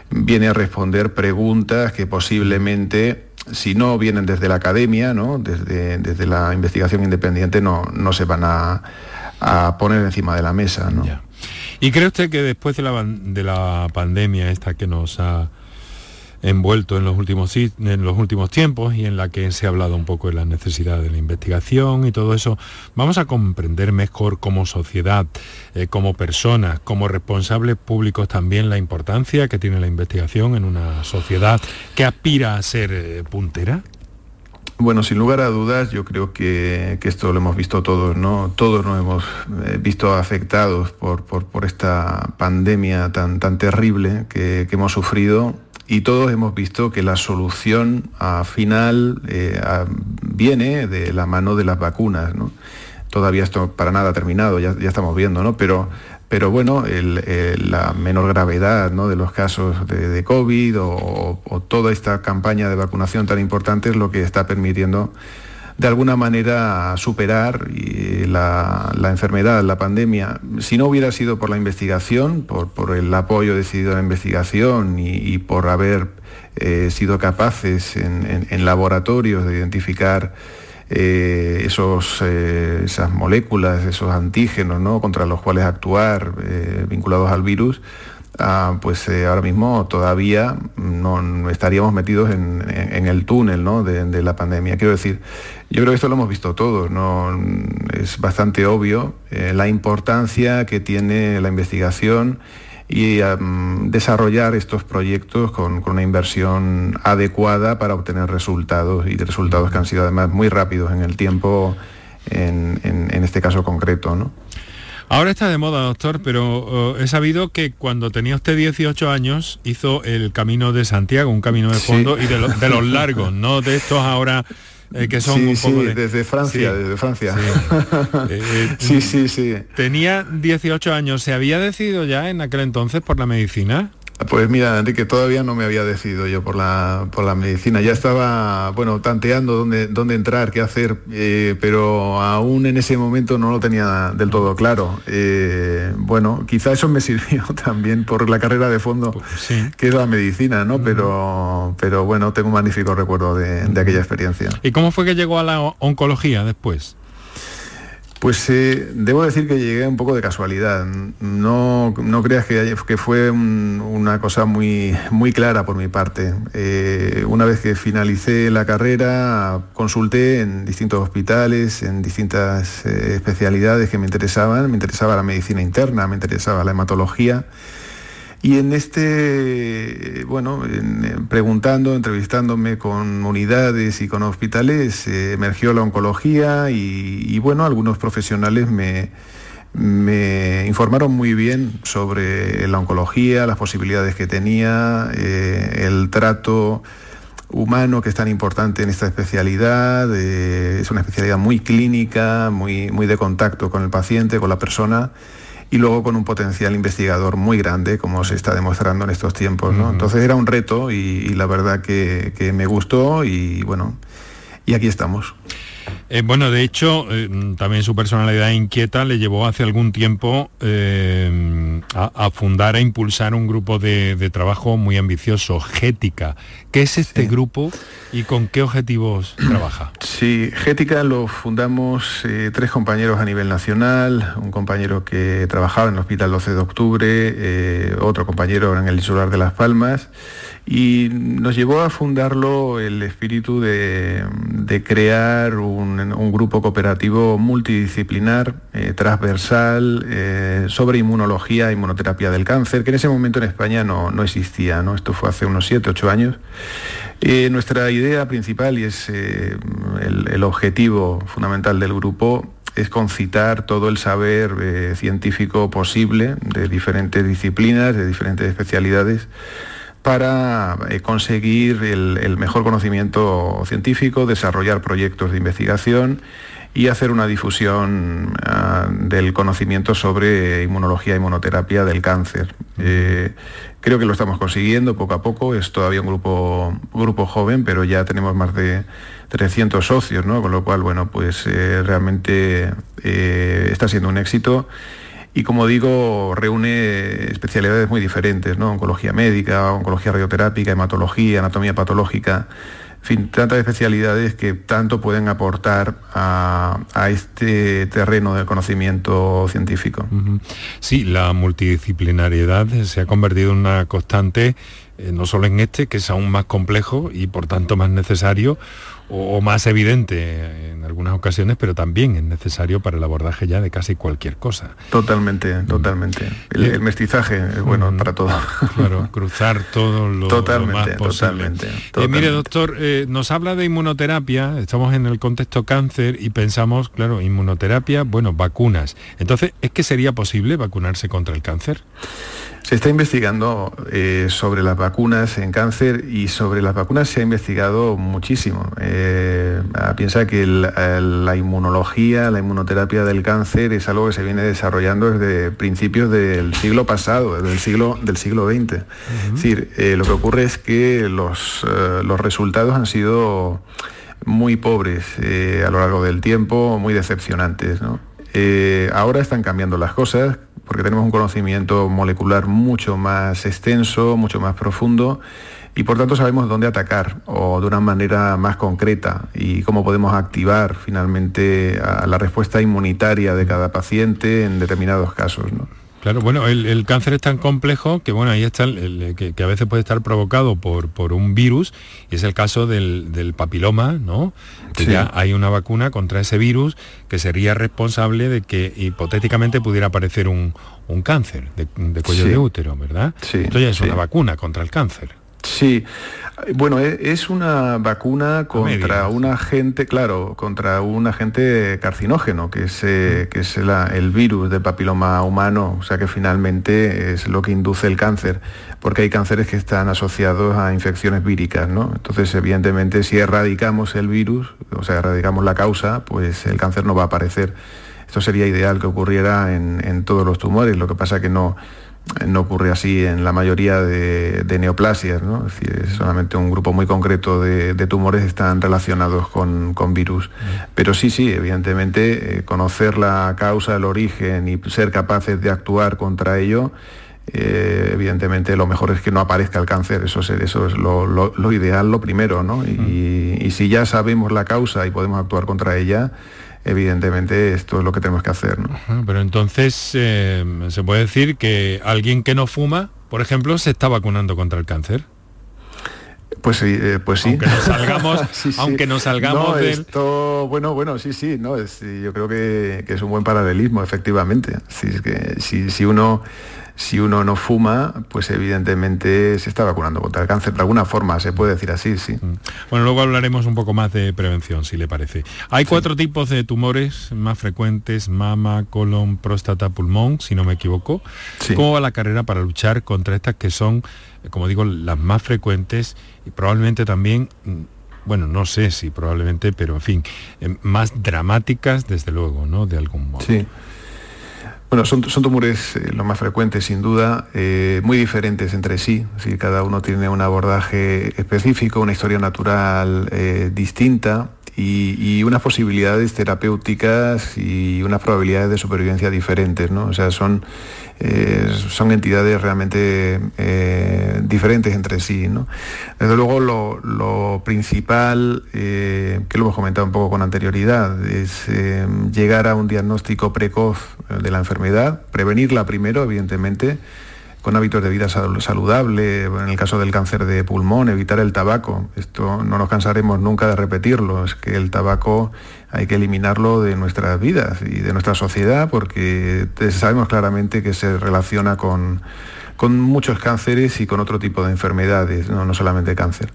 Speaker 19: viene a responder preguntas que posiblemente si no vienen desde la academia, ¿no? desde, desde la investigación independiente, no, no se van a, poner encima de la mesa. ¿no?
Speaker 9: ¿Y cree usted que después de la, de la pandemia esta que nos ha envuelto en los últimos en los últimos tiempos y en la que se ha hablado un poco de la necesidad de la investigación y todo eso, vamos a comprender mejor como sociedad, eh, como personas, como responsables públicos también la importancia que tiene la investigación en una sociedad que aspira a ser eh, puntera.
Speaker 19: Bueno, sin lugar a dudas, yo creo que, esto lo hemos visto todos, ¿no? Todos nos hemos eh, visto afectados por, por, esta pandemia tan, tan terrible que, que hemos sufrido y todos hemos visto que la solución final eh, viene de la mano de las vacunas. Todavía esto para nada ha terminado, ya, estamos viendo, ¿no? pero, pero bueno, la menor gravedad de los casos de, COVID o, toda esta campaña de vacunación tan importante es lo que está permitiendo de alguna manera superar la, enfermedad, la pandemia. Si no hubiera sido por la investigación, por, el apoyo decidido a la investigación y, por haber eh, sido capaces en, laboratorios de identificar eh, esos, eh, esas moléculas, esos antígenos ¿no? contra los cuales actuar vinculados al virus, Ah, pues eh, ahora mismo todavía no estaríamos metidos en, el túnel de, la pandemia. Quiero decir, yo creo que esto lo hemos visto todos, es bastante obvio eh, la importancia que tiene la investigación y desarrollar estos proyectos con, una inversión adecuada para obtener resultados y resultados que han sido además muy rápidos en el tiempo en, este caso concreto.
Speaker 9: Ahora está de moda, doctor, pero eh, he sabido que cuando tenía usted 18 años hizo el Camino de Santiago, un camino de fondo y de, los largos, no de estos ahora eh, que son un poco
Speaker 19: desde Francia, desde Francia.
Speaker 9: Eh, sí, sí, sí. Tenía 18 años, ¿se había decidido ya en aquel entonces por la medicina?
Speaker 19: Pues mira, Enrique, todavía no me había decidido yo por la, por la medicina. Ya estaba, bueno, tanteando dónde, dónde entrar, qué hacer, eh, pero aún en ese momento no lo tenía del todo claro. Eh, bueno, quizá eso me sirvió también por la carrera de fondo, pues que es la medicina, ¿no? Pero, pero bueno, tengo un magnífico recuerdo de, de aquella experiencia.
Speaker 9: ¿Y cómo fue que llegó a la oncología después?
Speaker 19: Pues eh, debo decir que llegué un poco de casualidad. No, no creas que, fue una cosa muy, muy clara por mi parte. Eh, una vez que finalicé la carrera, consulté en distintos hospitales, en distintas eh, especialidades que me interesaban. Me interesaba la medicina interna, me interesaba la hematología. Y en este, bueno, preguntando, entrevistándome con unidades y con hospitales, eh, emergió la oncología y, bueno, algunos profesionales me, informaron muy bien sobre la oncología, las posibilidades que tenía, eh, el trato humano que es tan importante en esta especialidad. Eh, es una especialidad muy clínica, muy, muy de contacto con el paciente, con la persona y luego con un potencial investigador muy grande, como se está demostrando en estos tiempos. ¿no? Entonces era un reto y, la verdad que, que, me gustó y bueno, y aquí estamos.
Speaker 9: Eh, bueno, de hecho, eh, también su personalidad inquieta le llevó hace algún tiempo eh, a, fundar, a impulsar un grupo de, trabajo muy ambicioso, Gética. ¿Qué es este grupo y con qué objetivos trabaja?
Speaker 19: Sí, Gética lo fundamos tres compañeros a nivel nacional, un compañero que trabajaba en el Hospital 12 de Octubre, otro compañero en el Insular de Las Palmas, y nos llevó a fundarlo el espíritu de, crear un, grupo cooperativo multidisciplinar, eh, transversal, eh, sobre inmunología, inmunoterapia del cáncer, que en ese momento en España no, existía, ¿no? esto fue hace unos 7, 8 años. Eh, nuestra idea principal y es el, el objetivo fundamental del grupo es concitar todo el saber científico posible de diferentes disciplinas, de diferentes especialidades para eh, conseguir el, mejor conocimiento científico, desarrollar proyectos de investigación y hacer una difusión ah, del conocimiento sobre inmunología e inmunoterapia del cáncer. Eh, creo que lo estamos consiguiendo poco a poco, es todavía un grupo, grupo joven, pero ya tenemos más de 300 socios, ¿no? con lo cual, bueno, pues eh, realmente está siendo un éxito y como digo, reúne especialidades muy diferentes, ¿no? Oncología médica, oncología radioterápica, hematología, anatomía patológica, en fin, tantas especialidades que tanto pueden aportar a, este terreno del conocimiento científico.
Speaker 9: Sí, la multidisciplinariedad se ha convertido en una constante, eh, no solo en este, que es aún más complejo y por tanto más necesario, o, más evidente en algunas ocasiones, pero también es necesario para el abordaje ya de casi cualquier cosa.
Speaker 19: Totalmente, mm. totalmente. El, mestizaje es bueno para todo.
Speaker 9: Claro, cruzar todo lo,
Speaker 19: totalmente,
Speaker 9: más posible.
Speaker 19: Totalmente,
Speaker 9: eh, mire, doctor, eh, nos habla de inmunoterapia, estamos en el contexto cáncer y pensamos, claro, inmunoterapia, bueno, vacunas. Entonces, ¿es que sería posible vacunarse contra el cáncer?
Speaker 19: Se está investigando eh, sobre las vacunas en cáncer y sobre las vacunas se ha investigado muchísimo. Eh, piensa que la inmunología, la inmunoterapia del cáncer es algo que se viene desarrollando desde principios del siglo pasado, desde el siglo, del siglo XX. Es decir, eh, lo que ocurre es que los, los resultados han sido muy pobres a lo largo del tiempo, muy decepcionantes. ahora están cambiando las cosas, porque tenemos un conocimiento molecular mucho más extenso, mucho más profundo y por tanto sabemos dónde atacar o de una manera más concreta y cómo podemos activar finalmente la respuesta inmunitaria de cada paciente en determinados casos.
Speaker 9: Claro, bueno, el, cáncer es tan complejo que bueno, ahí está el, que, a veces puede estar provocado por, por un virus, y es el caso del, papiloma, ¿no? Que ya hay una vacuna contra ese virus que sería responsable de que hipotéticamente pudiera aparecer un, cáncer de, cuello de útero, ¿verdad?
Speaker 19: Sí.
Speaker 9: Esto ya es una vacuna contra el cáncer.
Speaker 19: Sí, bueno, e, es una vacuna contra un agente, claro, contra un agente carcinógeno, que es, eh, que es el virus del papiloma humano, o sea que finalmente es lo que induce el cáncer, porque hay cánceres que están asociados a infecciones víricas, ¿no? Entonces, evidentemente, si erradicamos el virus, o sea, erradicamos la causa, pues el cáncer no va a aparecer. Esto sería ideal que ocurriera en, en todos los tumores, lo que pasa que no no ocurre así en la mayoría de, neoplasias, ¿no? es decir, solamente un grupo muy concreto de, tumores están relacionados con, virus. Pero sí, sí, evidentemente, eh, conocer la causa, el origen y ser capaces de actuar contra ello, eh, evidentemente lo mejor es que no aparezca el cáncer, eso es, eso es lo, ideal, lo primero, ¿no? y si ya sabemos la causa y podemos actuar contra ella, evidentemente esto es lo que tenemos que hacer.
Speaker 9: Pero entonces eh, se puede decir que alguien que no fuma, por ejemplo, se está vacunando contra el cáncer.
Speaker 19: Pues sí, eh, pues sí.
Speaker 9: Aunque nos salgamos, aunque nos salgamos
Speaker 19: esto, bueno, bueno, sí, sí, no, es, yo creo que, es un buen paralelismo, efectivamente. Si, que, si, si uno si uno no fuma, pues evidentemente se está vacunando contra el cáncer. De alguna forma se puede decir así, sí. Mm.
Speaker 9: Bueno, luego hablaremos un poco más de prevención, si le parece. Hay cuatro tipos de tumores más frecuentes, mama, colon, próstata, pulmón, si no me equivoco. ¿Cómo va la carrera para luchar contra estas que son, como digo, las más frecuentes y probablemente también mm, bueno, no sé si probablemente, pero en fin, eh, más dramáticas desde luego, ¿no? De algún modo.
Speaker 19: Sí. Bueno, son, tumores eh, los más frecuentes, sin duda, eh, muy diferentes entre sí. cada uno tiene un abordaje específico, una historia natural eh, distinta y, unas posibilidades terapéuticas y unas probabilidades de supervivencia diferentes. ¿no? O sea, son, son entidades realmente diferentes entre sí. ¿no? Desde luego, lo, principal, que lo hemos comentado un poco con anterioridad, es llegar a un diagnóstico precoz de la enfermedad, prevenirla primero, evidentemente, con hábitos de vida saludable, en el caso del cáncer de pulmón, evitar el tabaco. Esto no nos cansaremos nunca de repetirlo, es que el tabaco hay que eliminarlo de nuestras vidas y de nuestra sociedad porque sabemos claramente que se relaciona con, con muchos cánceres y con otro tipo de enfermedades, no, no solamente cáncer.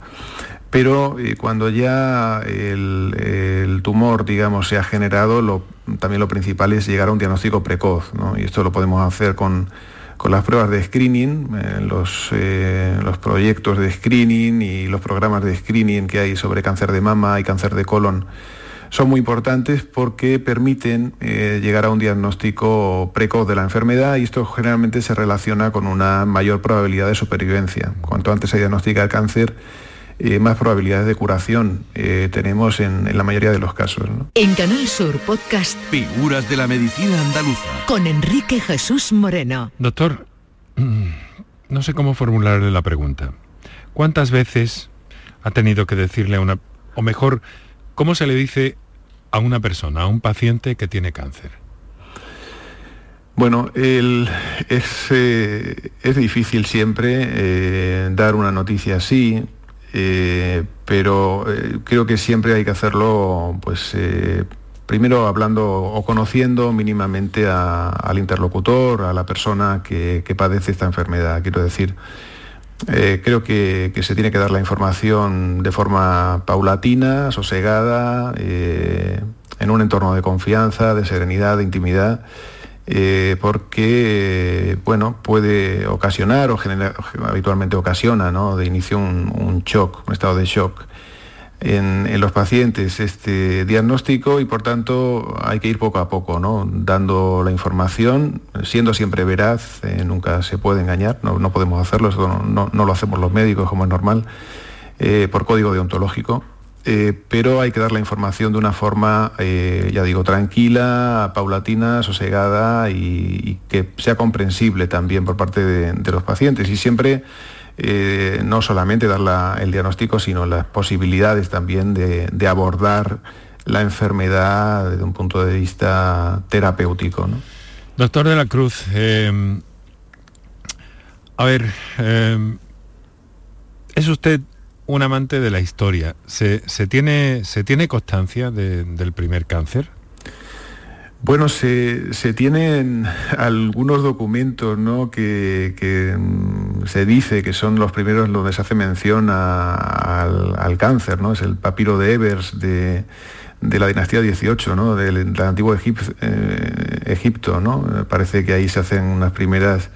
Speaker 19: Pero eh, cuando ya el, tumor, digamos, se ha generado, también lo principal es llegar a un diagnóstico precoz, y esto lo podemos hacer con, las pruebas de screening, eh, eh, los proyectos de screening y los programas de screening que hay sobre cáncer de mama y cáncer de colon son muy importantes porque permiten llegar a un diagnóstico precoz de la enfermedad y esto generalmente se relaciona con una mayor probabilidad de supervivencia. Cuanto antes se diagnostica el cáncer, eh, más probabilidades de curación eh, tenemos en, la mayoría de los casos.
Speaker 11: En Canal Sur Podcast
Speaker 16: Figuras de la Medicina Andaluza
Speaker 11: con Enrique Jesús Moreno.
Speaker 9: Doctor, mm, no sé cómo formularle la pregunta. ¿Cuántas veces ha tenido que decirle a una, o mejor, cómo se le dice a una persona, a un paciente que tiene cáncer?
Speaker 19: Bueno, es, eh, es, difícil siempre dar una noticia así, eh, pero eh, creo que siempre hay que hacerlo, pues, eh, primero hablando o conociendo mínimamente al interlocutor, a la persona que, padece esta enfermedad. Quiero decir, creo que, se tiene que dar la información de forma paulatina, sosegada, en un entorno de confianza, de serenidad, de intimidad. Eh, porque bueno, puede ocasionar o habitualmente ocasiona de inicio un, shock, un estado de shock en, los pacientes este diagnóstico y por tanto hay que ir poco a poco, ¿no? dando la información, siendo siempre veraz, eh, nunca se puede engañar, no, podemos hacerlo, no, lo hacemos los médicos como es normal, eh, por código deontológico eh, pero hay que dar la información de una forma, eh, ya digo, tranquila, paulatina, sosegada y, que sea comprensible también por parte de, los pacientes. Y siempre eh, no solamente dar el diagnóstico, sino las posibilidades también de, abordar la enfermedad desde un punto de vista terapéutico.
Speaker 9: Doctor de la Cruz, a ver, ¿es usted un amante de la historia. ¿Se, tiene, ¿se tiene constancia del primer cáncer?
Speaker 19: Bueno, se, tienen algunos documentos ¿no? que, mm, se dice que son los primeros donde se hace mención al, cáncer, ¿no? Es el papiro de Evers de, la dinastía 18, ¿no? Del, antiguo eh, Egipto, ¿no? Parece que ahí se hacen unas primeras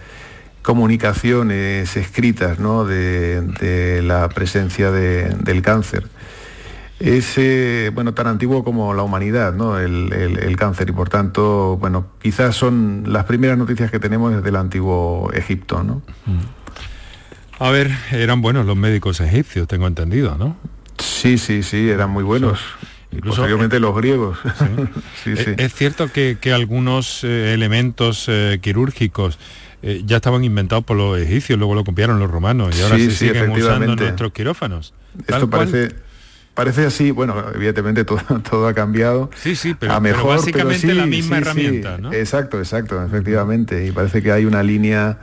Speaker 19: comunicaciones escritas de, la presencia del cáncer. Es bueno, tan antiguo como la humanidad, ¿no? el, cáncer, y por tanto, bueno, quizás son las primeras noticias que tenemos desde el antiguo Egipto. ¿no? Mm.
Speaker 9: A ver, eran buenos los médicos egipcios, tengo entendido, ¿no?
Speaker 19: Sí, sí, sí, eran muy buenos. Incluso, posteriormente los griegos.
Speaker 9: Es cierto que, algunos eh, elementos eh, quirúrgicos eh, ya estaban inventados por los egipcios, luego lo copiaron los romanos y ahora se siguen usando nuestros quirófanos.
Speaker 19: Esto parece, parece así, bueno, evidentemente todo, todo ha cambiado.
Speaker 9: Sí, sí, pero, mejor, básicamente la misma herramienta, ¿no?
Speaker 19: Exacto, exacto, efectivamente. Y parece que hay una línea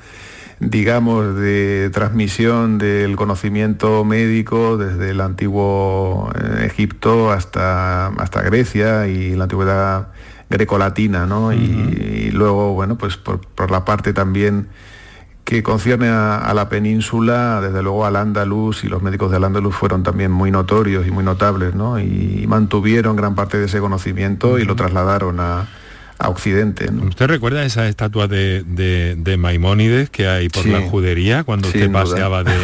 Speaker 19: digamos, de transmisión del conocimiento médico desde el antiguo eh, Egipto hasta, hasta Grecia y la antigüedad grecolatina, ¿no? y, luego, bueno, pues por, la parte también que concierne a, la península, desde luego al andaluz y los médicos del andaluz fueron también muy notorios y muy notables, ¿no? Y, mantuvieron gran parte de ese conocimiento y lo trasladaron a, a Occidente.
Speaker 9: ¿Usted recuerda esa estatua de, de, Maimónides que hay por la judería cuando usted paseaba de,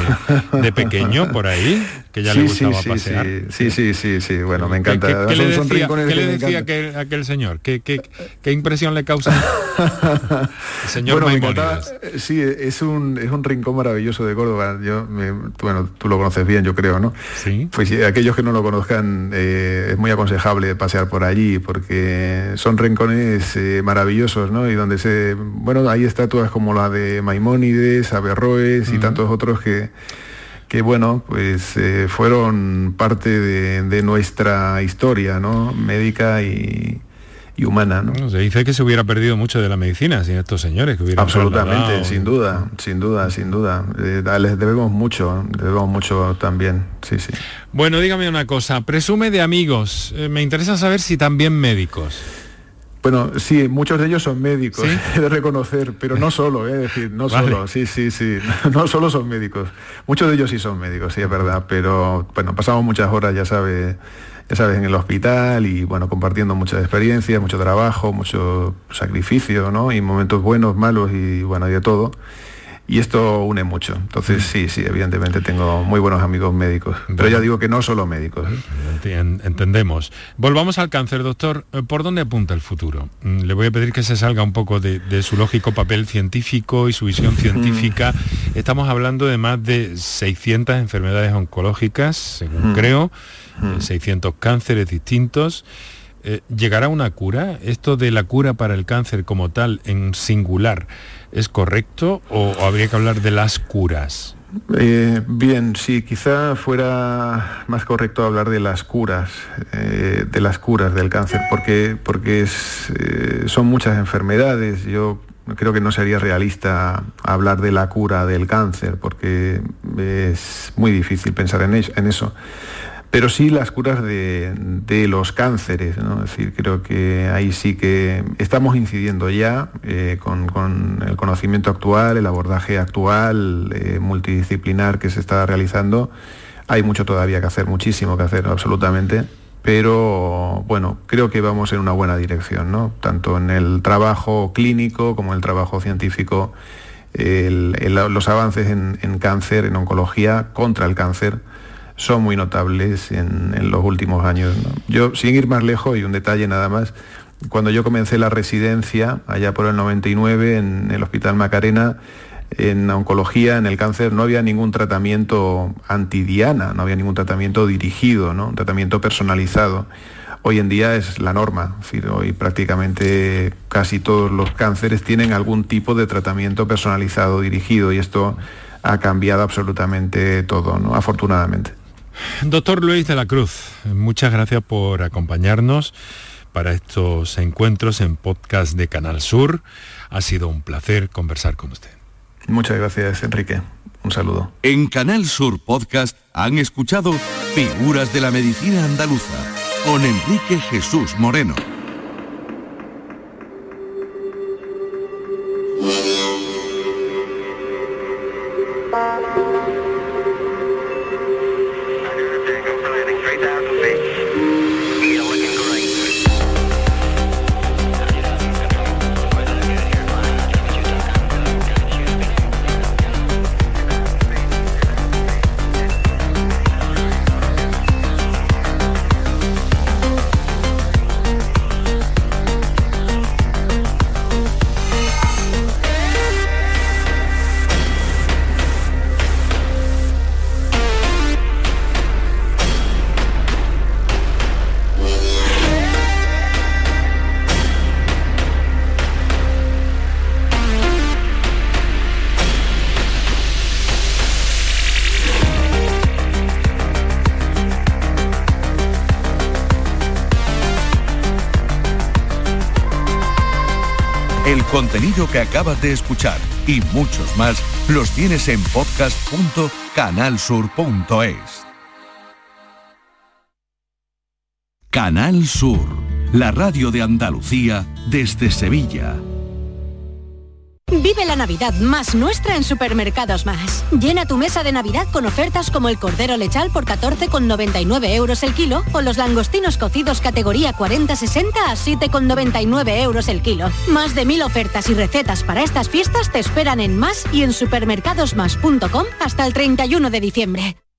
Speaker 9: de, pequeño por ahí? Que ya le gustaba pasear.
Speaker 19: Sí, sí, sí, sí, bueno, me encanta.
Speaker 9: ¿Qué, le decía, ¿qué le decía aquel, aquel, señor? ¿Qué, ¿Qué, qué, impresión le causa el señor Maimónides?
Speaker 19: sí, es un, es un rincón maravilloso de Córdoba. Yo, bueno, tú lo conoces bien, yo creo, ¿no?
Speaker 9: Sí.
Speaker 19: Pues aquellos que no lo conozcan, eh, es muy aconsejable pasear por allí porque son rincones eh, maravillosos, ¿no? Y donde se, bueno, hay estatuas como la de Maimónides, Averroes y tantos otros que que bueno, pues eh, fueron parte de, nuestra historia, ¿no? Médica y, humana, ¿no?
Speaker 9: se dice que se hubiera perdido mucho de la medicina sin estos señores que hubieran
Speaker 19: Absolutamente, sin duda, sin duda, sin duda. Eh, les debemos mucho, debemos mucho también, sí, sí.
Speaker 9: Bueno, dígame una cosa, presume de amigos, me interesa saber si también médicos.
Speaker 19: Bueno, sí, muchos de ellos son médicos, he de reconocer, pero no solo, es decir, no solo, sí, sí, sí, no solo son médicos. Muchos de ellos sí son médicos, sí, es verdad, pero bueno, pasamos muchas horas, ya sabes, ya sabes, en el hospital y bueno, compartiendo muchas experiencias, mucho trabajo, mucho sacrificio, ¿no? Y momentos buenos, malos y bueno, y de todo y esto une mucho. Entonces sí, sí, evidentemente tengo muy buenos amigos médicos, pero ya digo que no solo médicos.
Speaker 9: ¿eh? Entendemos. Volvamos al cáncer, doctor. Eh, ¿Por dónde apunta el futuro? Mm, le voy a pedir que se salga un poco de, su lógico papel científico y su visión científica. Estamos hablando de más de 600 enfermedades oncológicas, según creo, 600 eh, cánceres distintos. ¿Llegará una cura? Esto de la cura para el cáncer como tal, en singular, ¿Es correcto o, habría que hablar de las curas?
Speaker 19: Eh, bien, sí, quizá fuera más correcto hablar de las curas, eh, de las curas del cáncer, porque, porque eh, son muchas enfermedades. Yo creo que no sería realista hablar de la cura del cáncer, porque es muy difícil pensar en, en eso pero sí las curas de, los cánceres, ¿no? Es decir, creo que ahí sí que estamos incidiendo ya eh, con, el conocimiento actual, el abordaje actual, eh, multidisciplinar que se está realizando. Hay mucho todavía que hacer, muchísimo que hacer, absolutamente, pero bueno, creo que vamos en una buena dirección, ¿no? Tanto en el trabajo clínico como en el trabajo científico, los avances en cáncer, en oncología, contra el cáncer, son muy notables en, los últimos años. Yo, sin ir más lejos, y un detalle nada más, cuando yo comencé la residencia, allá por el 99, en el Hospital Macarena, en oncología, en el cáncer, no había ningún tratamiento antidiana, no había ningún tratamiento dirigido, ¿no? un tratamiento personalizado. Hoy en día es la norma, hoy prácticamente casi todos los cánceres tienen algún tipo de tratamiento personalizado, dirigido, y esto ha cambiado absolutamente todo, ¿no? afortunadamente.
Speaker 9: Doctor Luis de la Cruz, muchas gracias por acompañarnos para estos encuentros en podcast de Canal Sur. Ha sido un placer conversar con usted.
Speaker 19: Muchas gracias, Enrique. Un saludo.
Speaker 16: En Canal Sur Podcast han escuchado Figuras de la Medicina Andaluza con Enrique Jesús Moreno. Contenido que acabas de escuchar y muchos más los tienes en podcast.canalsur.es. Canal Sur, la radio de Andalucía desde Sevilla.
Speaker 20: Vive la Navidad más nuestra en Supermercados Más. Llena tu mesa de Navidad con ofertas como el cordero lechal por 14,99 euros el kilo o los langostinos cocidos categoría 40-60 a 7,99 euros el kilo. Más de mil ofertas y recetas para estas fiestas te esperan en Más y en supermercadosmas.com hasta el 31 de diciembre.